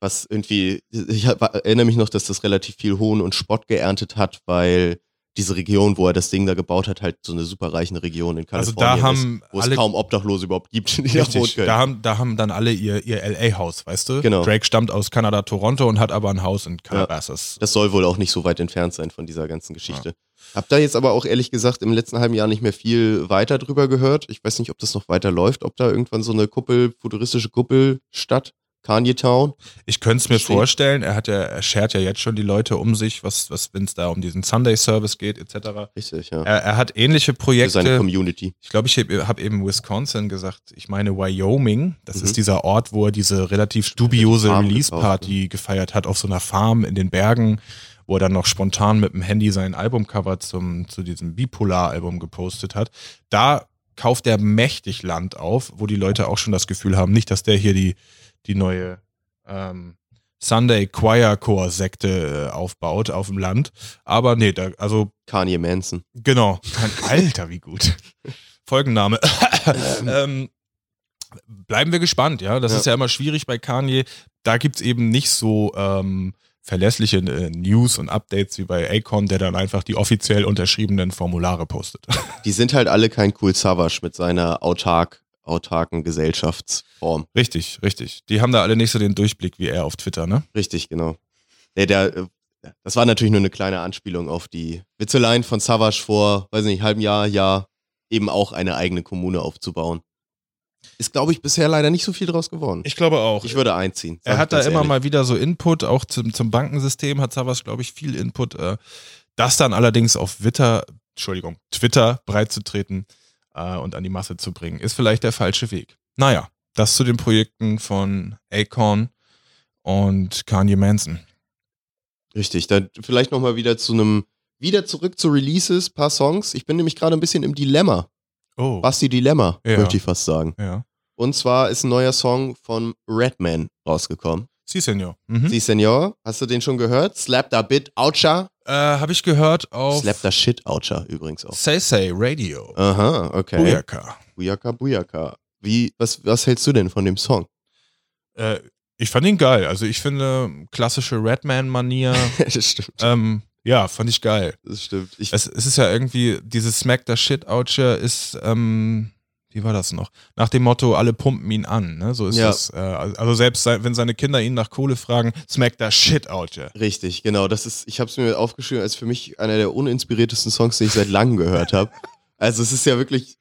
Was irgendwie, ich erinnere mich noch, dass das relativ viel Hohn und Spott geerntet hat, weil diese Region, wo er das Ding da gebaut hat, halt so eine super reiche Region in Also Kalifornien da haben ist, wo es kaum Obdachlose überhaupt gibt, die da wohnen Richtig, können. da haben, da haben dann alle ihr, ihr LA-Haus, weißt du? Genau. Drake stammt aus Kanada, Toronto und hat aber ein Haus in Calabasas. Das soll wohl auch nicht so weit entfernt sein von dieser ganzen Geschichte. Hab da jetzt aber auch ehrlich gesagt im letzten halben Jahr nicht mehr viel weiter drüber gehört. Ich weiß nicht, ob das noch weiter läuft, ob da irgendwann so eine Kuppel, futuristische Kuppelstadt, Kanye Town. Ich könnte es mir Verstehe. vorstellen, er hat ja, er schert ja jetzt schon die Leute um sich, was, was wenn es da um diesen Sunday-Service geht, etc. Richtig, ja. Er, er hat ähnliche Für seine Projekte. Community. Ich glaube, ich habe hab eben Wisconsin gesagt. Ich meine Wyoming. Das Mhm. ist dieser Ort, wo er diese relativ dubiose Release-Party gefeiert hat auf so einer Farm in den Bergen, wo er dann noch spontan mit dem Handy sein Albumcover zum, zu diesem Bipolar-Album gepostet hat. Da kauft er mächtig Land auf, wo die Leute auch schon das Gefühl haben, nicht, dass der hier die, die neue ähm, Sunday Choir Chor Sekte äh, aufbaut auf dem Land. Aber nee, da, also Kanye Manson. Genau. Alter, wie gut. Folgenname. ähm, bleiben wir gespannt, ja. Das Ja. ist ja immer schwierig bei Kanye. Da gibt's eben nicht so ähm, verlässliche äh, News und Updates wie bei Akon, der dann einfach die offiziell unterschriebenen Formulare postet. Die sind halt alle kein cool Savage mit seiner autark, autarken Gesellschaftsform. richtig, richtig. Die haben da alle nicht so den Durchblick wie er auf Twitter, ne? Richtig, genau. Der, der, äh, das war natürlich nur eine kleine Anspielung auf die Witzeleien von Savage vor, weiß nicht, halbem Jahr, Jahr, eben auch eine eigene Kommune aufzubauen. Ist, glaube ich, bisher leider nicht so viel draus geworden. Ich glaube auch. Ich würde einziehen. Er hat da immer ehrlich. mal wieder so Input, auch zum, zum Bankensystem hat Savas, glaube ich, viel Input. Äh, das dann allerdings auf Twitter, Entschuldigung, Twitter breitzutreten äh, und an die Masse zu bringen, ist vielleicht der falsche Weg. Naja, das zu den Projekten von Akon und Kanye Manson. Richtig, dann vielleicht nochmal wieder zu einem, wieder zurück zu Releases, paar Songs. Ich bin nämlich gerade ein bisschen im Dilemma. Oh. Basti Dilemma, Ja. möchte ich fast sagen. Ja. Und zwar ist ein neuer Song von Redman rausgekommen. Sie, Senor. Mhm. Sie, Senor, hast du den schon gehört? Slap da Bit, Oucha. Äh, Habe ich gehört auf Slap da Shit, Oucha übrigens auch. Say Say Radio. Aha, okay. Booyaka. Bujaka, Bujaka. Wie, was, was hältst du denn von dem Song? Äh, ich fand ihn geil. Also ich finde klassische Redman-Manier. das stimmt. ähm, ja, fand ich geil. Das stimmt. Ich, Es, es ist ja irgendwie, dieses Smack the Shit Out hier ist, ähm, wie war das noch? Nach dem Motto, alle pumpen ihn an, ne? So ist Ja. das. Äh, also selbst wenn seine Kinder ihn nach Kohle fragen, Smack the Shit Out hier. richtig, genau. Das ist, ich habe es mir aufgeschrieben, als für mich einer der uninspiriertesten Songs, den ich seit langem gehört habe. Also es ist ja wirklich,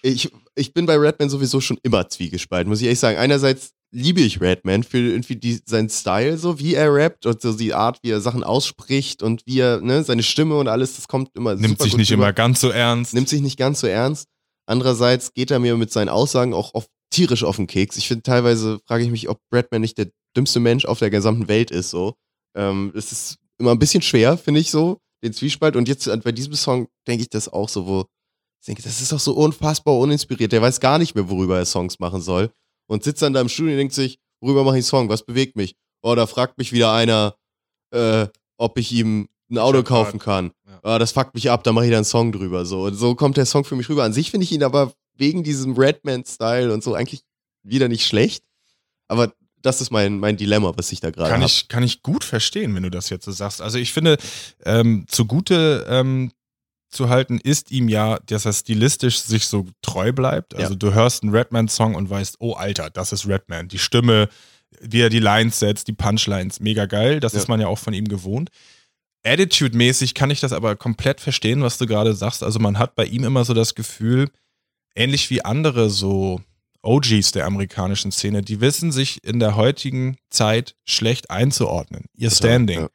ich, ich bin bei Redman sowieso schon immer zwiegespalten, muss ich ehrlich sagen. Einerseits liebe ich Redman für irgendwie die, seinen Style, so wie er rappt und so die Art, wie er Sachen ausspricht und wie er, ne, seine Stimme und alles, das kommt immer Nimmt sich nicht rüber. immer ganz so ernst. nimmt sich nicht ganz so ernst. Andererseits geht er mir mit seinen Aussagen auch oft tierisch auf den Keks. Ich finde teilweise, frage ich mich, ob Bradman nicht der dümmste Mensch auf der gesamten Welt ist, so. Ähm, es ist immer ein bisschen schwer, finde ich so, den Zwiespalt. Und jetzt äh, bei diesem Song denke ich das auch so, wo ich denke, das ist doch so unfassbar uninspiriert. Der weiß gar nicht mehr, worüber er Songs machen soll. Und sitzt dann da im Studio und denkt sich, worüber mache ich einen Song? Was bewegt mich? Oh, da fragt mich wieder einer, äh, ob ich ihm ein Auto kaufen kann. Ah, das fuckt mich ab, da mache ich dann einen Song drüber. So. Und so kommt der Song für mich rüber. An sich finde ich ihn aber wegen diesem Redman-Style und so eigentlich wieder nicht schlecht. Aber das ist mein, mein Dilemma, was ich da gerade habe. ich, kann ich gut verstehen, wenn du das jetzt so sagst. Also ich finde, ähm, zugute ähm, zu halten ist ihm ja, dass er stilistisch sich so treu bleibt. Also Ja. du hörst einen Redman-Song und weißt, oh Alter, das ist Redman. Die Stimme, wie er die Lines setzt, die Punchlines, mega geil. Das Ja. ist man ja auch von ihm gewohnt. Attitude-mäßig kann ich das aber komplett verstehen, was du gerade sagst. Also man hat bei ihm immer so das Gefühl, ähnlich wie andere so OGs der amerikanischen Szene, die wissen sich in der heutigen Zeit schlecht einzuordnen. Ihr Standing. Ja.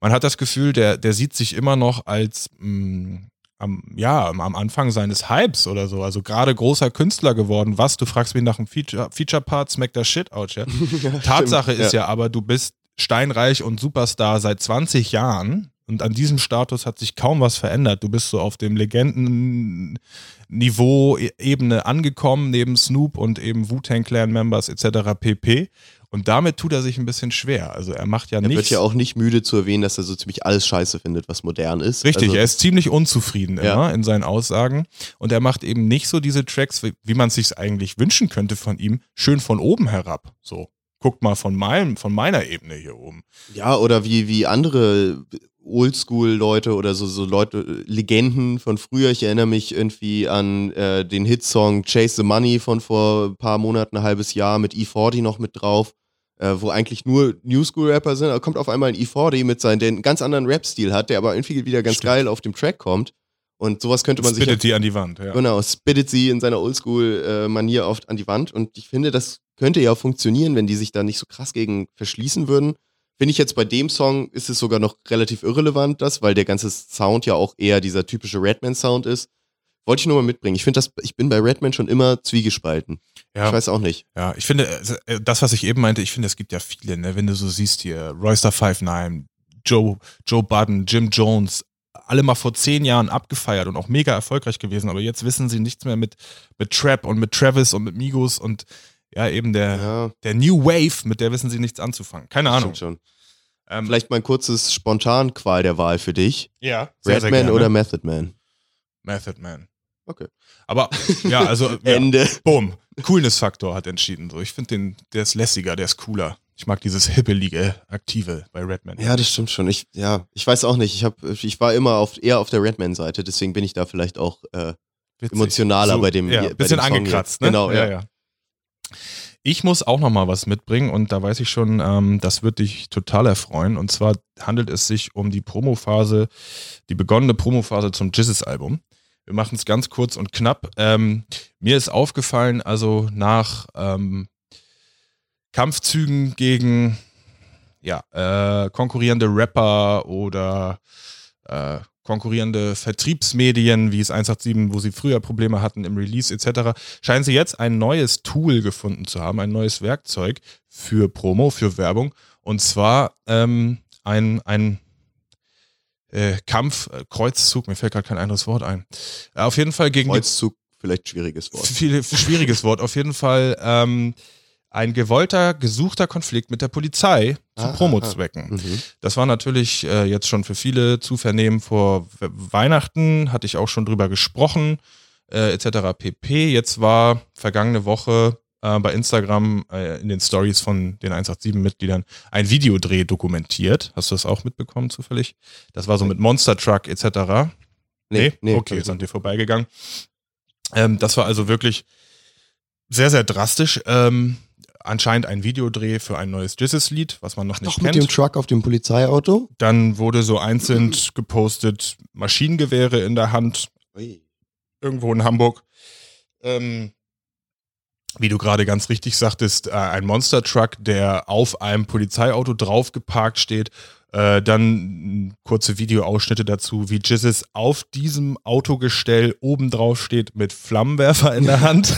Man hat das Gefühl, der, der sieht sich immer noch als mh, am, ja, am Anfang seines Hypes oder so. Also gerade großer Künstler geworden. Was? Du fragst mich nach einem Feature- Feature-Part, smack das Shit out, ja? Tatsache ist ja. aber, du bist steinreich und Superstar seit 20 Jahren und an diesem Status hat sich kaum was verändert. Du bist so auf dem Legenden-Niveau-Ebene angekommen, neben Snoop und eben Wu-Tang Clan-Members etc. pp. Und damit tut er sich ein bisschen schwer. Also er macht ja Er wird nichts. ja auch nicht müde zu erwähnen, dass er so ziemlich alles scheiße findet, was modern ist. Richtig, Also, er ist ziemlich unzufrieden immer Ja. in seinen Aussagen und er macht eben nicht so diese Tracks, wie, wie man es sich eigentlich wünschen könnte von ihm, schön von oben herab. So guckt mal von meinem, von meiner Ebene hier oben. Ja, oder wie, wie andere Oldschool-Leute oder so, so Leute, Legenden von früher. Ich erinnere mich irgendwie an äh, den Hitsong Chase the Money von vor ein paar Monaten, ein halbes Jahr mit E40 noch mit drauf, äh, wo eigentlich nur New School-Rapper sind. Da kommt auf einmal ein E40 mit seinem, der einen ganz anderen Rap-Stil hat, der aber irgendwie wieder ganz Stimmt. geil auf dem Track kommt. Und sowas könnte man sich. Spittet die an die Wand, ja. Genau, spittet sie in seiner Oldschool-Manier oft an die Wand. Und ich finde, das könnte ja funktionieren, wenn die sich da nicht so krass gegen verschließen würden. Finde ich jetzt bei dem Song ist es sogar noch relativ irrelevant, das, weil der ganze Sound ja auch eher dieser typische Redman-Sound ist. Wollte ich nur mal mitbringen. Ich finde das, ich bin bei Redman schon immer zwiegespalten. Ja. Ich weiß auch nicht. Ja, ich finde, äh, das, was ich eben meinte, ich finde, es gibt ja viele, ne? wenn du so siehst hier, Royster 59, Joe, Joe Budden, Jim Jones, alle mal vor zehn Jahren abgefeiert und auch mega erfolgreich gewesen, aber jetzt wissen sie nichts mehr mit, mit Trap und mit Travis und mit Migos und ja, eben der, Ja, der New Wave, mit der wissen sie nichts anzufangen. Keine Ahnung. stimmt schon. Ähm, Vielleicht mal ein kurzes Spontanqual der Wahl für dich. ja, Redman oder Method Man? Method Man. Okay. Aber ja, also ja, Ende. Boom. Coolness-Faktor hat entschieden. So, ich finde den, der ist lässiger, der ist cooler. Ich mag dieses hippelige, aktive bei Redman. Ja, das stimmt schon. Ich, ja, ich weiß auch nicht. Ich, hab, ich war immer auf, eher auf der Redman-Seite, deswegen bin ich da vielleicht auch äh, emotionaler bei dem. Ja, bei bisschen dem angekratzt, ne? Genau, ja. ja. Ich muss auch noch mal was mitbringen und da weiß ich schon, ähm, das wird dich total erfreuen. Und zwar handelt es sich um die Promophase, die begonnene Promophase zum Jizzes-Album. Wir machen es ganz kurz und knapp. Ähm, mir ist aufgefallen, also nach ähm, Kampfzügen gegen ja, äh, konkurrierende Rapper oder äh, konkurrierende Vertriebsmedien wie es 187, wo sie früher Probleme hatten im Release etc., scheinen sie jetzt ein neues Tool gefunden zu haben, ein neues Werkzeug für Promo, für Werbung. Und zwar ähm, ein, ein äh, Kampf, äh, Kreuzzug, mir fällt gerade kein anderes Wort ein. Äh, auf jeden Fall gegen Kreuzzug, vielleicht schwieriges Wort. viel, schwieriges Wort. Auf jeden Fall ähm, ein gewollter, gesuchter Konflikt mit der Polizei zu Ah, Promozwecken. Mhm. Das war natürlich äh, jetzt schon für viele zu vernehmen. Vor We- Weihnachten hatte ich auch schon drüber gesprochen, äh, etc. pp. Jetzt war vergangene Woche äh, bei Instagram äh, in den Stories von den 187-Mitgliedern ein Videodreh dokumentiert. Hast du das auch mitbekommen zufällig? Das war so mit Monster Truck etc. Nee, okay, ist an dir vorbeigegangen. Ähm, das war also wirklich sehr, sehr drastisch. Ähm, anscheinend ein Videodreh für ein neues Jizzes-Lied, was man noch nicht Doch mit kennt. dem Truck auf dem Polizeiauto? Dann wurde so einzeln gepostet, Maschinengewehre in der Hand, irgendwo in Hamburg. Ähm, wie du gerade ganz richtig sagtest, äh, ein Monster Truck, der auf einem Polizeiauto drauf geparkt steht. Äh, dann kurze Videoausschnitte dazu, wie Jizzes auf diesem Autogestell oben drauf steht mit Flammenwerfer in der Hand.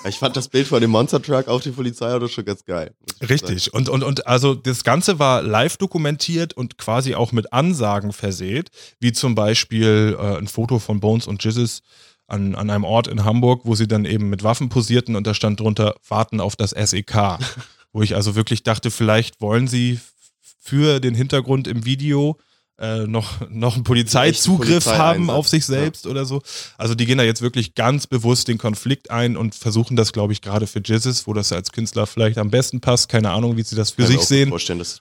Ich fand das Bild von dem Monster Truck auf dem Polizeiauto schon ganz geil. Richtig. Und, und, und also das Ganze war live dokumentiert und quasi auch mit Ansagen versät, wie zum Beispiel äh, ein Foto von Bones und Jizzes an, an einem Ort in Hamburg, wo sie dann eben mit Waffen posierten und da stand drunter, warten auf das SEK. wo ich also wirklich dachte, vielleicht wollen sie für den Hintergrund im Video äh, noch, noch einen Polizeizugriff Polizeieinsatz. haben auf sich selbst oder so. Also die gehen da jetzt wirklich ganz bewusst den Konflikt ein und versuchen das, glaube ich, gerade für Jizzes, wo das als Künstler vielleicht am besten passt, keine Ahnung, wie sie das für Kann sich sehen,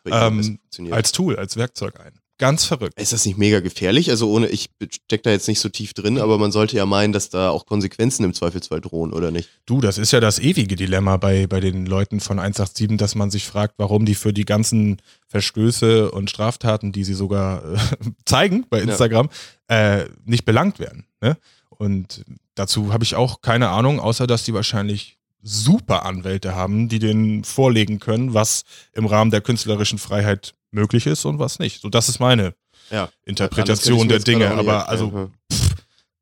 ähm, als Tool, als Werkzeug ein. Ganz verrückt. Ist das nicht mega gefährlich? Also ohne, ich steck da jetzt nicht so tief drin, aber man sollte ja meinen, dass da auch Konsequenzen im Zweifelsfall drohen, oder nicht? Du, das ist ja das ewige Dilemma bei, bei den Leuten von 187, dass man sich fragt, warum die für die ganzen Verstöße und Straftaten, die sie sogar äh, zeigen bei Instagram, äh, nicht belangt werden. Ne? Und dazu habe ich auch keine Ahnung, außer dass die wahrscheinlich super Anwälte haben, die denen vorlegen können, was im Rahmen der künstlerischen Freiheit möglich ist und was nicht. So, das ist meine Ja. Interpretation der Dinge. Aber also erklären.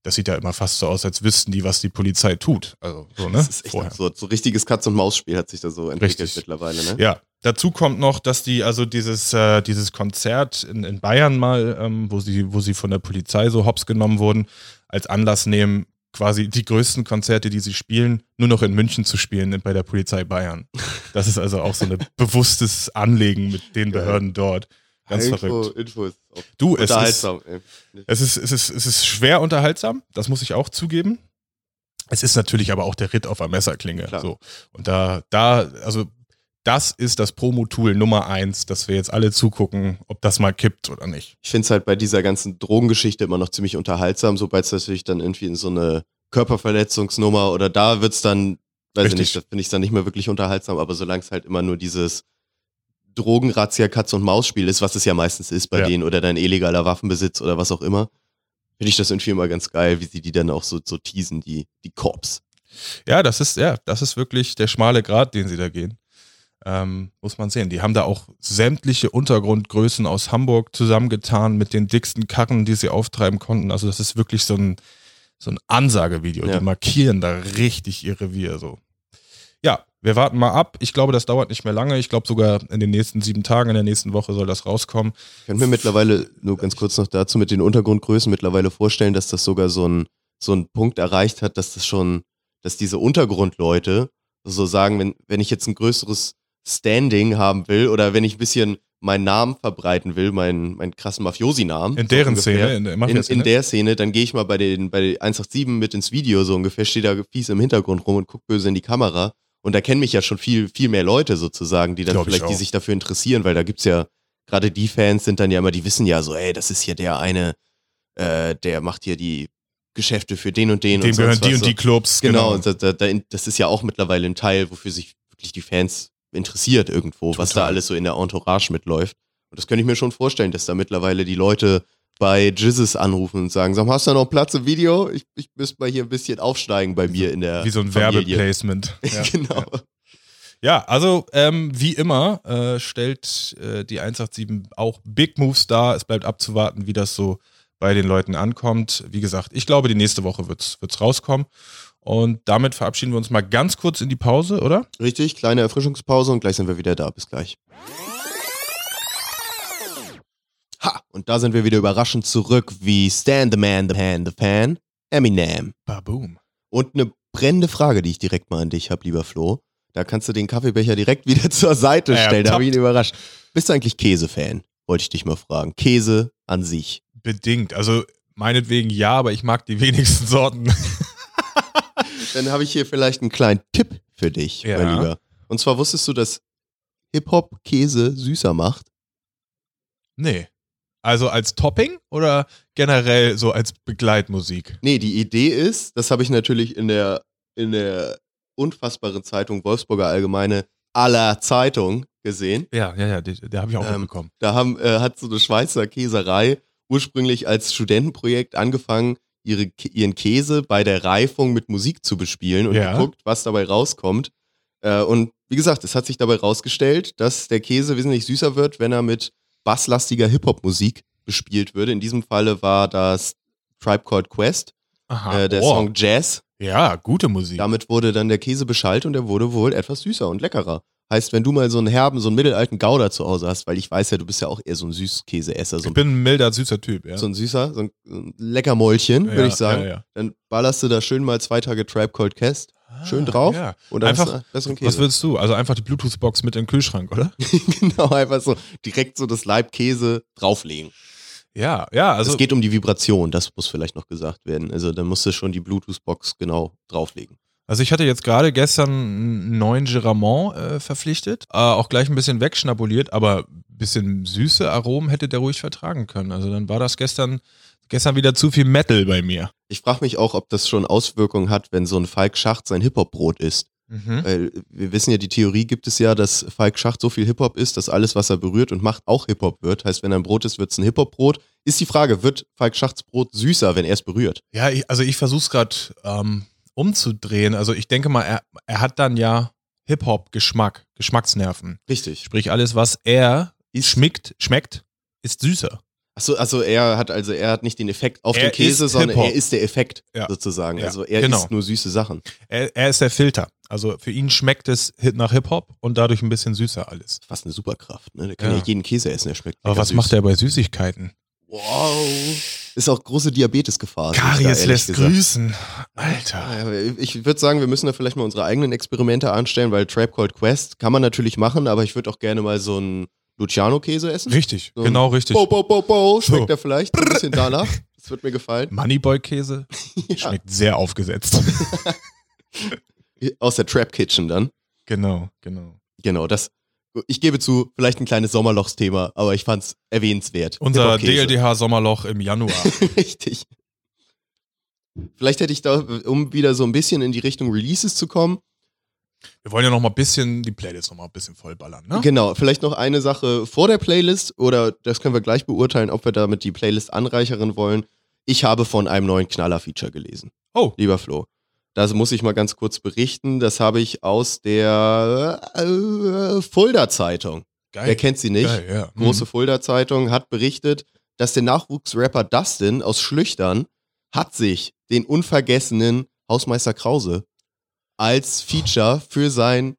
das sieht ja immer fast so aus, als wüssten die, was die Polizei tut. Also so, ne? Das ist echt Vorher. absurd. So richtiges Katz-und-Maus-Spiel hat sich da so entwickelt Richtig. mittlerweile, ne? Ja, dazu kommt noch, dass die, also dieses, äh, dieses Konzert in, in Bayern mal, ähm, wo, sie, wo sie von der Polizei so hops genommen wurden, als Anlass nehmen, quasi die größten Konzerte, die sie spielen, nur noch in München zu spielen bei der Polizei Bayern. Das ist also auch so ein bewusstes Anlegen mit den. Behörden dort. Ganz Info, verrückt. Info ist auch Du, es ist, es, ist, es, ist, es ist schwer unterhaltsam, das muss ich auch zugeben. Es ist natürlich aber auch der Ritt auf der Messerklinge. Klar. So. Und da, da, also das ist das Promo-Tool Nummer eins, dass wir jetzt alle zugucken, ob das mal kippt oder nicht. Ich finde es halt bei dieser ganzen Drogengeschichte immer noch ziemlich unterhaltsam, sobald es natürlich dann irgendwie in so eine Körperverletzungsnummer oder da wird's dann, weiß Richtig. ich nicht, da finde ich dann nicht mehr wirklich unterhaltsam, aber solange es halt immer nur dieses Drogenrazzia Katz und Maus Spiel ist, was es ja meistens ist bei Ja. denen oder dein illegaler Waffenbesitz oder was auch immer, finde ich das irgendwie immer ganz geil, wie sie die dann auch so, so teasen, die, die Cops. Ja, das ist, ja, das ist wirklich der schmale Grat, den sie da gehen. Ähm, muss man sehen. Die haben da auch sämtliche Untergrundgrößen aus Hamburg zusammengetan mit den dicksten Karren, die sie auftreiben konnten. Also das ist wirklich so ein, so ein Ansagevideo. Ja. Die markieren da richtig ihr Revier so. Ja, wir warten mal ab. Ich glaube, das dauert nicht mehr lange. Ich glaube sogar in den nächsten sieben Tagen, in der nächsten Woche soll das rauskommen. Ich könnte mir mittlerweile, nur ganz kurz noch dazu, mit den Untergrundgrößen mittlerweile vorstellen, dass das sogar so ein, so ein Punkt erreicht hat, dass das schon, dass diese Untergrundleute so sagen, wenn, wenn ich jetzt ein größeres Standing haben will oder wenn ich ein bisschen meinen Namen verbreiten will, meinen, meinen krassen Mafiosi-Namen. In so deren ungefähr, Szene, in der In, Mafia-Szene. in der Szene, dann gehe ich mal bei den bei 187 mit ins Video so ungefähr, stehe da fies im Hintergrund rum und guck böse in die Kamera. Und da kennen mich ja schon viel, viel mehr Leute sozusagen, die dann Glaub ich vielleicht, die sich dafür interessieren, weil da gibt's ja, gerade die Fans sind dann ja immer, die wissen ja so, ey, das ist hier der eine, äh, der macht hier die Geschäfte für den und den Dem und gehören die was und so. die Clubs. Genau, und da, da, da, das ist ja auch mittlerweile ein Teil, wofür sich wirklich die Fans interessiert irgendwo, was da Total. alles so in der Entourage mitläuft. Und das könnte ich mir schon vorstellen, dass da mittlerweile die Leute bei Jizzes anrufen und sagen, sag hast du noch Platz im Video? Ich, ich müsste mal hier ein bisschen aufsteigen bei mir in der Wie so ein Familie. Werbeplacement. Ja. genau. Ja, also ähm, wie immer äh, stellt äh, die 187 auch Big Moves dar. Es bleibt abzuwarten, wie das so bei den Leuten ankommt. Wie gesagt, ich glaube, die nächste Woche wird's wird's rauskommen. Und damit verabschieden wir uns mal ganz kurz in die Pause, oder? Richtig, kleine Erfrischungspause und gleich sind wir wieder da. Bis gleich. Ha, und da sind wir wieder überraschend zurück wie Stand the Man, the Man, the Fan, Eminem. Baboom. Und eine brennende Frage, die ich direkt mal an dich habe, lieber Flo. Da kannst du den Kaffeebecher direkt wieder zur Seite stellen. Da habe ich ihn überrascht. Bist du eigentlich Käsefan? Wollte ich dich mal fragen. Käse an sich. Bedingt. Also meinetwegen ja, aber ich mag die wenigsten Sorten. Dann habe ich hier vielleicht einen kleinen Tipp für dich, Ja. mein Lieber. Und zwar wusstest du, dass Hip-Hop Käse süßer macht? nee. Also als Topping oder generell so als Begleitmusik? Nee, die Idee ist, das habe ich natürlich in der, in der unfassbaren Zeitung Wolfsburger Allgemeine aller Zeitung gesehen. Ja, ja, ja, der habe ich auch Ähm, mitbekommen. Da haben, äh, hat so eine Schweizer Käserei ursprünglich als Studentenprojekt angefangen, ihre, ihren Käse bei der Reifung mit Musik zu bespielen und Ja. geguckt, was dabei rauskommt. Äh, und wie gesagt, es hat sich dabei rausgestellt, dass der Käse wesentlich süßer wird, wenn er mit basslastiger Hip-Hop-Musik bespielt würde. In diesem Falle war das Tribe Called Quest, Aha. äh, der oh, Song Jazz. Ja, gute Musik. Damit wurde dann der Käse beschallt und er wurde wohl etwas süßer und leckerer. Heißt, wenn du mal so einen herben, so einen mittelalten Gouda zu Hause hast, weil ich weiß ja, du bist ja auch eher so ein Süßkäseesser, so ich bin ein milder, süßer Typ, ja. so ein süßer, so ein, so ein Leckermäulchen, würde Ja, ich sagen. Ja, ja. Dann ballerst du da schön mal zwei Tage Tribe Called Quest schön Ah, drauf Ja. und Einfach- Was willst du? Also einfach die Bluetooth-Box mit im Kühlschrank, oder? genau, einfach so direkt so das Leibkäse drauflegen. Ja, ja, also es geht um die Vibration, das muss vielleicht noch gesagt werden. Also dann musst du schon die Bluetooth-Box genau drauflegen. Also ich hatte jetzt gerade gestern einen neuen Giramont äh, verpflichtet, äh, auch gleich ein bisschen wegschnabuliert, aber ein bisschen süße Aromen hätte der ruhig vertragen können. Also dann war das gestern, gestern wieder zu viel Metal bei mir. Ich frage mich auch, ob das schon Auswirkungen hat, wenn so ein Falk Schacht sein Hip-Hop-Brot isst. Mhm. Weil wir wissen ja, die Theorie gibt es ja, dass Falk Schacht so viel Hip-Hop ist, dass alles, was er berührt und macht, auch Hip-Hop wird. Heißt, wenn er ein Brot ist, wird es ein Hip-Hop-Brot. Ist die Frage, wird Falk Schachts Brot süßer, wenn er es berührt? Ja, ich, also ich versuche es gerade ähm, umzudrehen. Also ich denke mal, er, er hat dann ja Hip-Hop-Geschmack, Geschmacksnerven. Richtig. Sprich, alles, was er Ist- schmeckt, schmeckt, ist süßer. Achso, also er hat also er hat nicht den Effekt auf Er den Käse, sondern er ist der Effekt Ja. sozusagen. Ja, Also er genau. isst nur süße Sachen. Er, er ist der Filter. Also für ihn schmeckt es nach Hip-Hop und dadurch ein bisschen süßer alles. Fast eine Superkraft, ne? Der kann ja, Ja. jeden Käse essen, der schmeckt. Aber was süß. macht er bei Süßigkeiten? Wow. Ist auch große Diabetesgefahr. Karies lässt gesagt. grüßen. Alter. Ich würde sagen, wir müssen da vielleicht mal unsere eigenen Experimente anstellen, weil Trap Called Quest kann man natürlich machen, aber ich würde auch gerne mal so einen Luciano-Käse essen. Richtig, So. genau richtig. Bo, bo, bo, bo. Schmeckt So. der vielleicht ein bisschen danach. Das wird mir gefallen. Moneyboy-Käse Ja. schmeckt sehr aufgesetzt. Aus der Trap Kitchen dann. genau, genau. Genau, das. Ich gebe zu, vielleicht ein kleines Sommerlochsthema, aber ich fand's erwähnenswert. Unser. DLDH-Sommerloch im Januar. Richtig. Vielleicht hätte ich da, um wieder so ein bisschen in die Richtung Releases zu kommen, Wir wollen ja noch mal ein bisschen die Playlist noch mal ein bisschen vollballern, ne? Genau, vielleicht noch eine Sache vor der Playlist oder das können wir gleich beurteilen, ob wir damit die Playlist anreichern wollen. Ich habe von einem neuen Knaller-Feature gelesen. Oh. Lieber Flo. Das muss ich mal ganz kurz berichten. Das habe ich aus der äh, Fulda-Zeitung. Geil. Wer kennt sie nicht? Geil, ja. Große Mhm. Fulda-Zeitung hat berichtet, dass der Nachwuchsrapper Dustin aus Schlüchtern hat sich den unvergessenen Hausmeister Krause als Feature für sein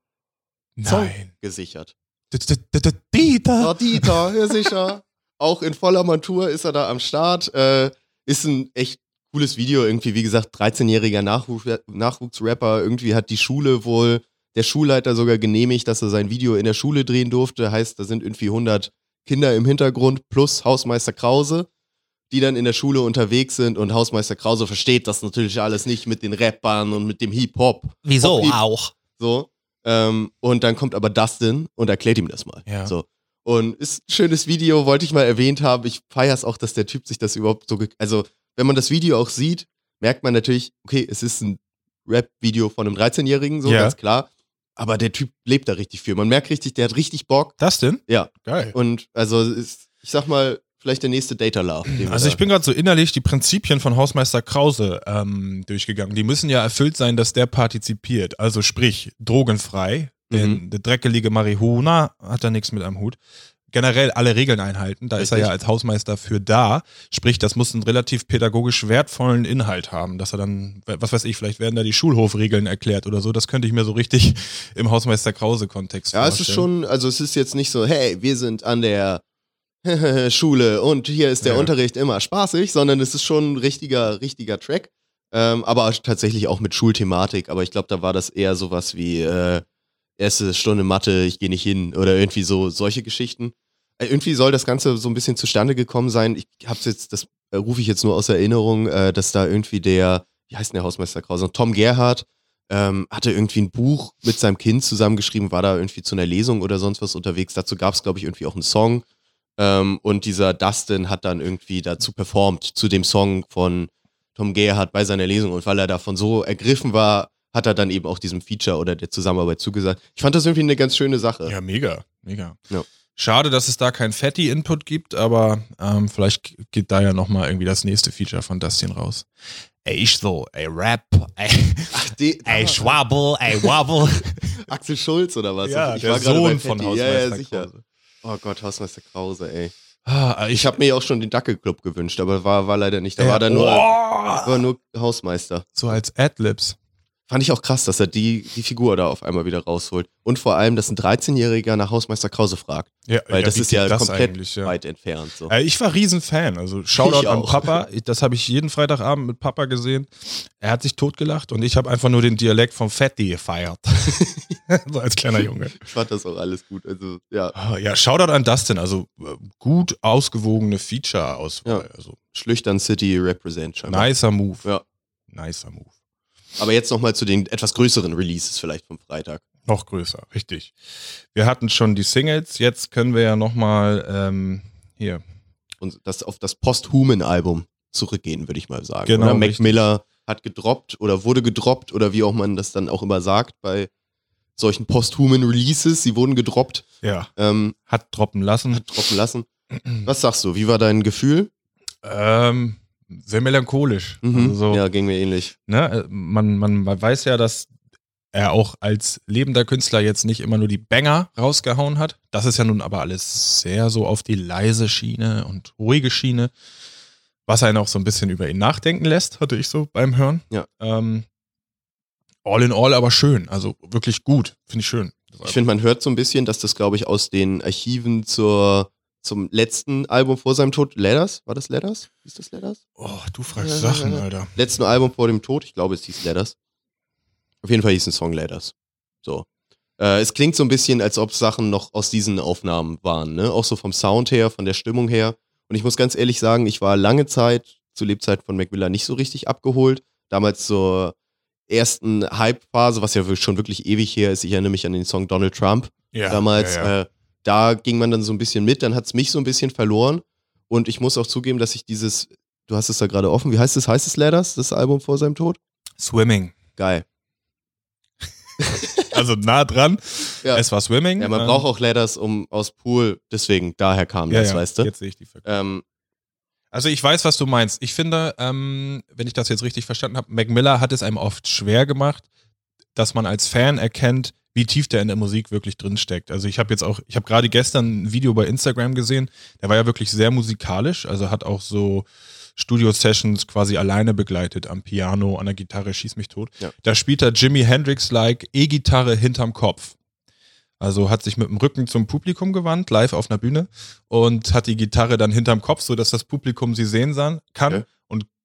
Song Nein. gesichert. D- d- Dieter. Ja, Dieter, ja sicher. Auch in voller Montur ist er da am Start. Äh, ist ein echt cooles Video irgendwie. Wie gesagt, 13-jähriger Nachwuchs Nachwuchsrapper. Irgendwie hat die Schule wohl, der Schulleiter sogar genehmigt, dass er sein Video in der Schule drehen durfte. Heißt, da sind irgendwie 100 Kinder im Hintergrund plus Hausmeister Krause, die dann in der Schule unterwegs sind. Und Hausmeister Krause versteht das natürlich alles nicht mit den Rappern und mit dem Hip-Hop. Wieso Hip- auch? So. Ähm, und dann kommt aber Dustin und erklärt ihm das mal. Ja. So. Und ist ein schönes Video, wollte ich mal erwähnt haben. Ich feiere es auch, dass der Typ sich das überhaupt so. Also, wenn man das Video auch sieht, merkt man natürlich, okay, es ist ein Rap-Video von einem 13-Jährigen, so Ja. ganz klar. Aber der Typ lebt da richtig für. Man merkt richtig, der hat richtig Bock. Das denn? Ja. Geil. Und also, ist, ich sag mal, vielleicht der nächste Data Love. Also ich bin gerade so innerlich die Prinzipien von Hausmeister Krause ähm, durchgegangen. Die müssen ja erfüllt sein, dass der partizipiert. Also sprich, drogenfrei, denn Mhm. der dreckelige Marihuana hat da nichts mit am Hut. Generell alle Regeln einhalten, da ist er Richtig. ja als Hausmeister für da. Sprich, das muss einen relativ pädagogisch wertvollen Inhalt haben, dass er dann, was weiß ich, vielleicht werden da die Schulhofregeln erklärt oder so. Das könnte ich mir so richtig im Hausmeister Krause-Kontext Ja, es vorstellen. ist schon, also es ist jetzt nicht so, hey, wir sind an der Schule und hier ist der Ja. Unterricht immer spaßig, sondern es ist schon ein richtiger, richtiger Track. Ähm, aber tatsächlich auch mit Schulthematik. Aber ich glaube, da war das eher sowas wie äh, erste Stunde Mathe, ich gehe nicht hin oder irgendwie so solche Geschichten. Äh, irgendwie soll das Ganze so ein bisschen zustande gekommen sein. Ich hab's jetzt, das äh, rufe ich jetzt nur aus Erinnerung, äh, dass da irgendwie der, wie heißt denn der Hausmeister Krause? Tom Gerhardt ähm, hatte irgendwie ein Buch mit seinem Kind zusammengeschrieben, war da irgendwie zu einer Lesung oder sonst was unterwegs. Dazu gab es, glaube ich, irgendwie auch einen Song. Ähm, und dieser Dustin hat dann irgendwie dazu performt, zu dem Song von Tom Gerhardt bei seiner Lesung. Und weil er davon so ergriffen war, hat er dann eben auch diesem Feature oder der Zusammenarbeit zugesagt. Ich fand das irgendwie eine ganz schöne Sache. Ja, mega, mega. Ja. Schade, dass es da kein Fatty-Input gibt, aber ähm, vielleicht geht da ja nochmal irgendwie das nächste Feature von Dustin raus. Ey, ich so, ey, Rap, ey, Ach, die, ey, Schwabble, ey, Wobble. Axel Schulz oder was? Ja, ich der Sohn von Fetti. Ja, ja, Hausmeister sicher. Krause. Oh Gott, Hausmeister Krause, ey. Ah, Ich habe mir auch schon den Dackelclub gewünscht, aber war, war leider nicht. Da Ja. war da nur, Oh! war nur Hausmeister. so als Adlibs. Fand ich auch krass, dass er die, die Figur da auf einmal wieder rausholt. Und vor allem, dass ein 13-Jähriger nach Hausmeister Krause fragt. Ja, Weil das wie ist ja das komplett ja. weit entfernt. So. Äh, Ich war Riesenfan. Also Shoutout an. Papa. Das habe ich jeden Freitagabend mit Papa gesehen. Er hat sich totgelacht und ich habe einfach nur den Dialekt vom Fatty gefeiert. so als kleiner Junge. Ich fand das auch alles gut. Also, ja, Ah, Ja, Shoutout an Dustin. Also äh, gut ausgewogene Feature-Auswahl. Also Schlüchtern City Represent scheinbar. nicer Move. Ja. Nicer Move. Aber jetzt nochmal zu den etwas größeren Releases vielleicht vom Freitag. Noch größer, richtig. Wir hatten schon die Singles, jetzt können wir ja nochmal ähm, hier. Und das auf das Posthumen-Album zurückgehen, würde ich mal sagen. Genau, Oder Mac richtig. Miller hat gedroppt oder wurde gedroppt oder wie auch man das dann auch immer sagt bei solchen posthumen Releases. Sie wurden gedroppt, Ja. ähm, Hat droppen lassen. droppen lassen. Was sagst du? Wie war dein Gefühl? Ähm, sehr melancholisch. Also so, Ja, ging mir ähnlich. ne, äh, man, man, man weiß ja, dass er auch als lebender Künstler jetzt nicht immer nur die Banger rausgehauen hat. Das ist ja nun aber alles sehr so auf die leise Schiene und ruhige Schiene, was einen auch so ein bisschen über ihn nachdenken lässt, hatte ich so beim Hören. Ja. Ähm, all in all aber schön, also wirklich gut, finde ich schön. Ich finde, man hört so ein bisschen, dass das, glaube ich, aus den Archiven zur, zum letzten Album vor seinem Tod, Letters, war das Letters? Hieß das Letters? oh, du fragst Sachen, Alter. Letzten Album vor dem Tod, ich glaube, es hieß Letters. Auf jeden Fall hieß ein Song Letters. So. Äh, es klingt so ein bisschen, als ob Sachen noch aus diesen Aufnahmen waren, ne? Auch so vom Sound her, von der Stimmung her. Und ich muss ganz ehrlich sagen, ich war lange Zeit, zu Lebzeiten von Mac Miller, nicht so richtig abgeholt. Damals zur ersten Hype-Phase, was ja schon wirklich ewig her ist. Ich erinnere mich an den Song Donald Trump. Ja, damals. ja, ja. Äh, da ging man dann so ein bisschen mit, dann hat es mich so ein bisschen verloren. Und ich muss auch zugeben, dass ich dieses, du hast es da gerade offen, wie heißt es? Heißt es Ladders, das Album vor seinem Tod? Swimming. Geil. Also nah dran. Ja. Es war Swimming. Ja, man Ähm, braucht auch Ladders um aus Pool, deswegen, daher kam ja, das, ja, weißt du? Jetzt sehe ich die. Ähm, Also ich weiß, was du meinst. Ich finde, ähm, wenn ich das jetzt richtig verstanden habe, Mac Miller hat es einem oft schwer gemacht, dass man als Fan erkennt, wie tief der in der Musik wirklich drinsteckt. Also ich habe jetzt auch, ich habe gerade gestern ein Video bei Instagram gesehen, der war ja wirklich sehr musikalisch, also hat auch so Studio-Sessions quasi alleine begleitet, am Piano, an der Gitarre, schieß mich tot. Ja. Da spielt er Jimi Hendrix-like E-Gitarre hinterm Kopf. Also hat sich mit dem Rücken zum Publikum gewandt, live auf einer Bühne und hat die Gitarre dann hinterm Kopf, so dass das Publikum sie sehen kann Okay.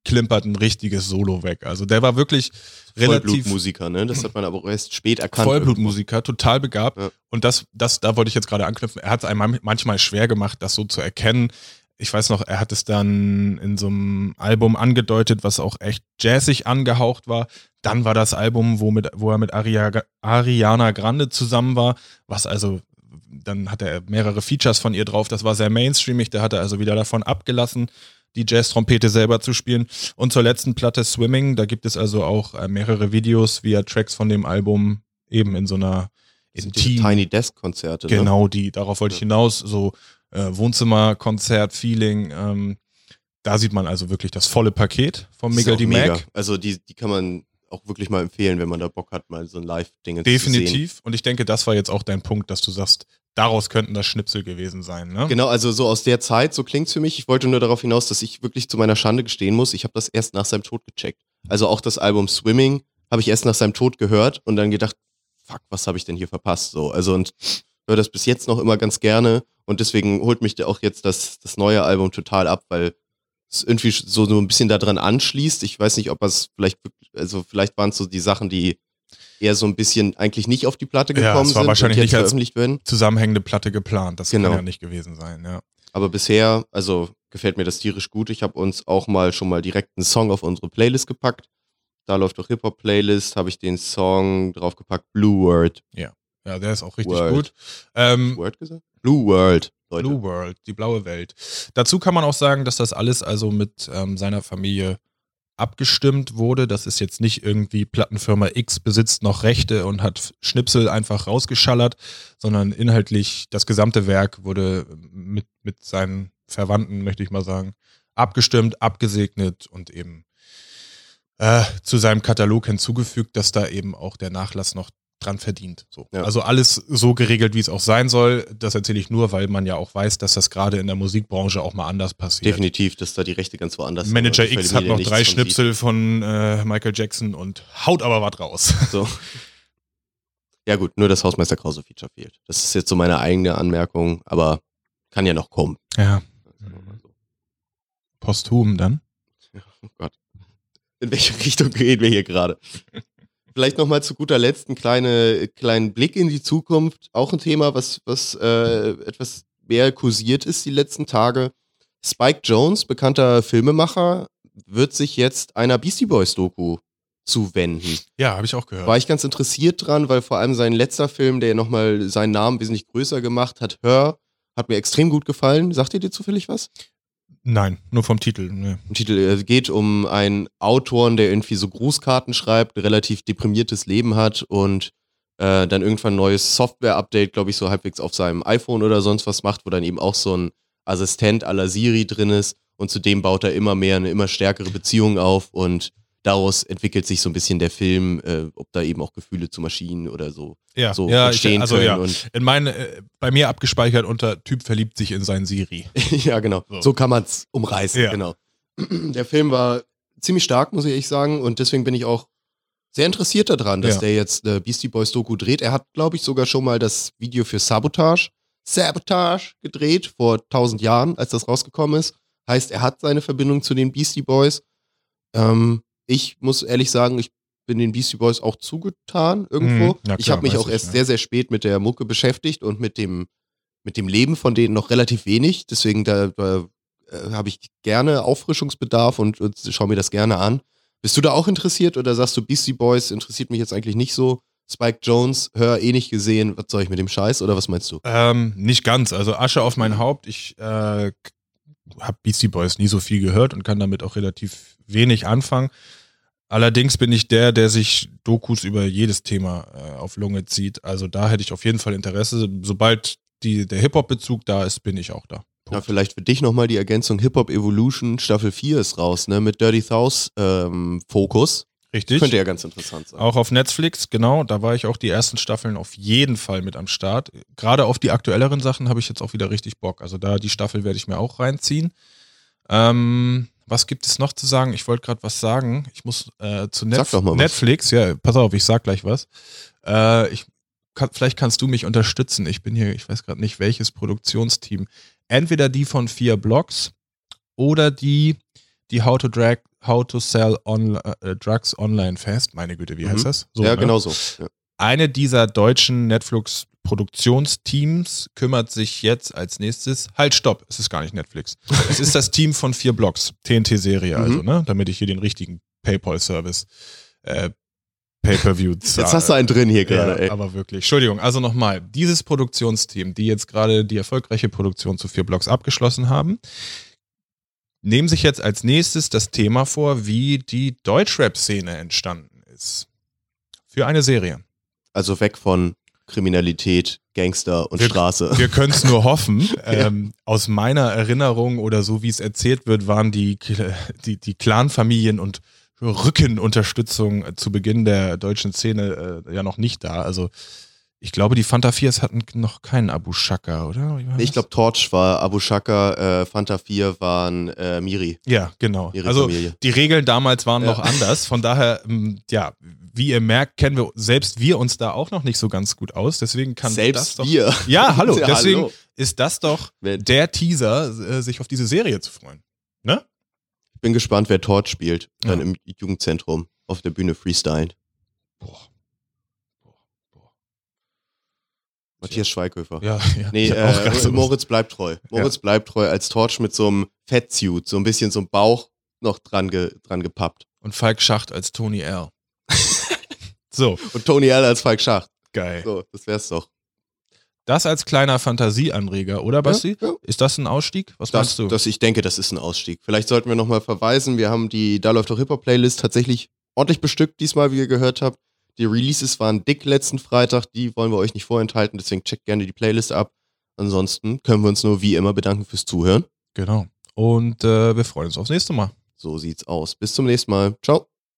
Klimpert ein richtiges Solo weg. Also der war wirklich relativ Vollblutmusiker, ne? Das hat man aber erst spät erkannt. Vollblutmusiker, total begabt. Ja. Und das, das, da wollte ich jetzt gerade anknüpfen. Er hat es einem manchmal schwer gemacht, das so zu erkennen. Ich weiß noch, er hat es dann in so einem Album angedeutet, was auch echt jazzig angehaucht war. Dann war das Album, wo, mit, wo er mit Aria, Ariana Grande zusammen war, was also, dann hat er mehrere Features von ihr drauf. Das war sehr mainstreamig. Der hat er also wieder davon abgelassen, die Jazz-Trompete selber zu spielen. Und zur letzten Platte Swimming, da gibt es also auch äh, mehrere Videos via Tracks von dem Album eben in so einer intim, Tiny Desk Konzerte. Ne? genau die, darauf wollte ich hinaus, so äh, Wohnzimmer-Konzert-Feeling. Ähm, da sieht man also wirklich das volle Paket die mega. Mac. Also die, die kann man auch wirklich mal empfehlen, wenn man da Bock hat, mal so ein Live-Ding zu sehen. Definitiv. Und ich denke, das war jetzt auch dein Punkt, dass du sagst, daraus könnten das Schnipsel gewesen sein. Ne? Genau, also so aus der Zeit, so klingt's für mich. Ich wollte nur darauf hinaus, dass ich wirklich zu meiner Schande gestehen muss, ich habe das erst nach seinem Tod gecheckt. Also auch das Album Swimming habe ich erst nach seinem Tod gehört und dann gedacht, fuck, was habe ich denn hier verpasst? So, also und höre das bis jetzt noch immer ganz gerne und deswegen holt mich da auch jetzt das, das neue Album total ab, weil es irgendwie so, so ein bisschen daran anschließt. Ich weiß nicht, ob es vielleicht, also vielleicht waren es so die Sachen, die eher so ein bisschen eigentlich nicht auf die Platte Ja, gekommen es war sind wahrscheinlich nicht veröffentlicht werden. Zusammenhängende Platte geplant. Das Genau. kann ja nicht gewesen sein. Ja. Aber bisher, also gefällt mir das tierisch gut. Ich habe uns auch mal schon mal direkt einen Song auf unsere Playlist gepackt. Da läuft auch Hip-Hop-Playlist, habe ich den Song draufgepackt, Blue World. ja, der ist auch richtig World. gut. Ähm, Word gesagt? Blue World, Leute. Blue World, die blaue Welt. Dazu kann man auch sagen, dass das alles also mit ähm, seiner Familie abgestimmt wurde. Das ist jetzt nicht irgendwie Plattenfirma X besitzt noch Rechte und hat Schnipsel einfach rausgeschallert, sondern inhaltlich das gesamte Werk wurde mit, mit seinen Verwandten, möchte ich mal sagen, abgestimmt, abgesegnet und eben äh, zu seinem Katalog hinzugefügt, dass da eben auch der Nachlass noch dran verdient. So. Ja. Also alles so geregelt, wie es auch sein soll. Das erzähle ich nur, weil man ja auch weiß, dass das gerade in der Musikbranche auch mal anders passiert. Definitiv, dass da die Rechte ganz woanders sind Manager die X hat noch drei von Schnipsel von äh, Michael Jackson und haut aber was raus. So. Ja gut, nur das Hausmeister Krause Feature fehlt. Das ist jetzt so meine eigene Anmerkung, aber kann ja noch kommen. Ja. Sagen wir mal so. Posthum dann. Oh Gott. In welche Richtung gehen wir hier gerade? Vielleicht nochmal zu guter Letzt einen kleine, kleinen Blick in die Zukunft. Auch ein Thema, was, was äh, etwas mehr kursiert ist die letzten Tage. Spike Jones, bekannter Filmemacher, wird sich jetzt einer Beastie Boys Doku zuwenden. Ja, habe ich auch gehört. War ich ganz interessiert dran, weil vor allem sein letzter Film, der nochmal seinen Namen wesentlich größer gemacht hat, Her, hat mir extrem gut gefallen. Sagt ihr dir zufällig was? Nein, nur vom Titel. Nee. Titel es geht um einen Autoren, der irgendwie so Grußkarten schreibt, relativ deprimiertes Leben hat und äh, dann irgendwann ein neues Software-Update, glaube ich, so halbwegs auf seinem iPhone oder sonst was macht, wo dann eben auch so ein Assistent à la Siri drin ist und zudem baut er immer mehr eine immer stärkere Beziehung auf und daraus entwickelt sich so ein bisschen der Film, äh, ob da eben auch Gefühle zu Maschinen oder so, Ja, so ja, entstehen ich, also können. ja. Und In meine, äh, bei mir abgespeichert unter Typ verliebt sich in sein Siri. ja, genau. So. So, kann man es umreißen, Ja. genau. Der Film war ziemlich stark, muss ich ehrlich sagen, und deswegen bin ich auch sehr interessiert daran, dass der jetzt äh, Beastie Boys Doku dreht. Er hat, glaube ich, sogar schon mal das Video für Sabotage, Sabotage gedreht vor tausend Jahren, als das rausgekommen ist. Heißt, er hat seine Verbindung zu den Beastie Boys. Ähm, ich muss ehrlich sagen, ich bin den Beastie Boys auch zugetan irgendwo. Mhm, ja ich klar, habe mich auch erst ja. sehr, sehr spät mit der Mucke beschäftigt und mit dem, mit dem Leben von denen noch relativ wenig. Deswegen da, da äh, habe ich gerne Auffrischungsbedarf und, und schaue mir das gerne an. Bist du da auch interessiert oder sagst du, Beastie Boys interessiert mich jetzt eigentlich nicht so? Spike Jones, hör eh nicht gesehen, was soll ich mit dem Scheiß oder was meinst du? Ähm, nicht ganz. Also Asche auf mein Haupt. Ich äh, habe Beastie Boys nie so viel gehört und kann damit auch relativ wenig anfangen. Allerdings bin ich der, der sich Dokus über jedes Thema äh, auf Lunge zieht. Also da hätte ich auf jeden Fall Interesse. Sobald die, der Hip-Hop-Bezug da ist, bin ich auch da. Ja, vielleicht für dich nochmal die Ergänzung Hip-Hop Evolution Staffel 4 ist raus, ne? Mit Dirty South ähm, Fokus. Richtig. Könnte ja ganz interessant sein. Auch auf Netflix, genau. Da war ich auch die ersten Staffeln auf jeden Fall mit am Start. Gerade auf die aktuelleren Sachen habe ich jetzt auch wieder richtig Bock. Also da die Staffel werde ich mir auch reinziehen. Ähm, was gibt es noch zu sagen? Ich wollte gerade was sagen. Ich muss äh, zu Netf mal was. Netflix. Ja, pass auf, ich sag gleich was. Äh, ich, kann, vielleicht kannst du mich unterstützen. Ich bin hier, ich weiß gerade nicht, welches Produktionsteam. Entweder die von vier Blogs oder die, die How to Drag, How to Sell on, äh, Drugs Online Fest. Meine Güte, wie heißt Mhm. das? So, ja, ne? genau so. Ja. Eine dieser deutschen Netflix-Produktionsteams kümmert sich jetzt als nächstes. Halt, stopp, es ist gar nicht Netflix. es ist das Team von vier Blogs, TNT-Serie, Mhm. also, ne? Damit ich hier den richtigen PayPal-Service, äh, Pay-Per-View Jetzt hast du einen drin hier gerade, ja, ey. aber wirklich. Entschuldigung, also nochmal, dieses Produktionsteam, die jetzt gerade die erfolgreiche Produktion zu vier Blogs abgeschlossen haben, nehmen sich jetzt als nächstes das Thema vor, wie die Deutschrap-Szene entstanden ist. Für eine Serie. Also weg von Kriminalität, Gangster und Wir- Straße. Wir können es nur hoffen. ähm, aus meiner Erinnerung oder so wie es erzählt wird, waren die, die, die Clanfamilien und Rückenunterstützung zu Beginn der deutschen Szene äh, ja noch nicht da. Also ich glaube, die Fanta 4s hatten noch keinen Abu Shaka, oder? Ich glaube, Torch war Abu Shaka, äh, Fanta 4 waren äh, Miri, Ja, genau. ihre Also Familie. die Regeln damals waren Ja. noch anders. Von daher, ähm, ja, wie ihr merkt, kennen wir selbst wir uns da auch noch nicht so ganz gut aus. Deswegen kann das Selbst doch. wir. Ja, hallo. Ja, Deswegen hallo. ist das doch der Teaser, äh, sich auf diese Serie zu freuen. Ne? Ich bin gespannt, wer Torch spielt. Dann Ja. im Jugendzentrum auf der Bühne freestylen. Boah. Matthias Schweighöfer. Ja, ja. Nee, äh, Moritz bleibt treu. Moritz bleibt treu als Torch mit so einem Fettsuit, so ein bisschen so ein Bauch noch dran, ge, dran gepappt. Und Falk Schacht als Tony L. so, Und Tony L als Falk Schacht. geil. So, das wär's doch. Das als kleiner Fantasieanreger, oder Basti? Ja, ja. Ist das ein Ausstieg? Was Das, meinst du? das, ich denke, das ist ein Ausstieg. Vielleicht sollten wir nochmal verweisen. Wir haben die Da läuft doch Hip-Hop-Playlist tatsächlich ordentlich bestückt diesmal, wie ihr gehört habt. Die Releases waren dick letzten Freitag. Die wollen wir euch nicht vorenthalten. Deswegen checkt gerne die Playlist ab. Ansonsten können wir uns nur wie immer bedanken fürs Zuhören. genau. Und äh, wir freuen uns aufs nächste Mal. So sieht's aus. Bis zum nächsten Mal. Ciao.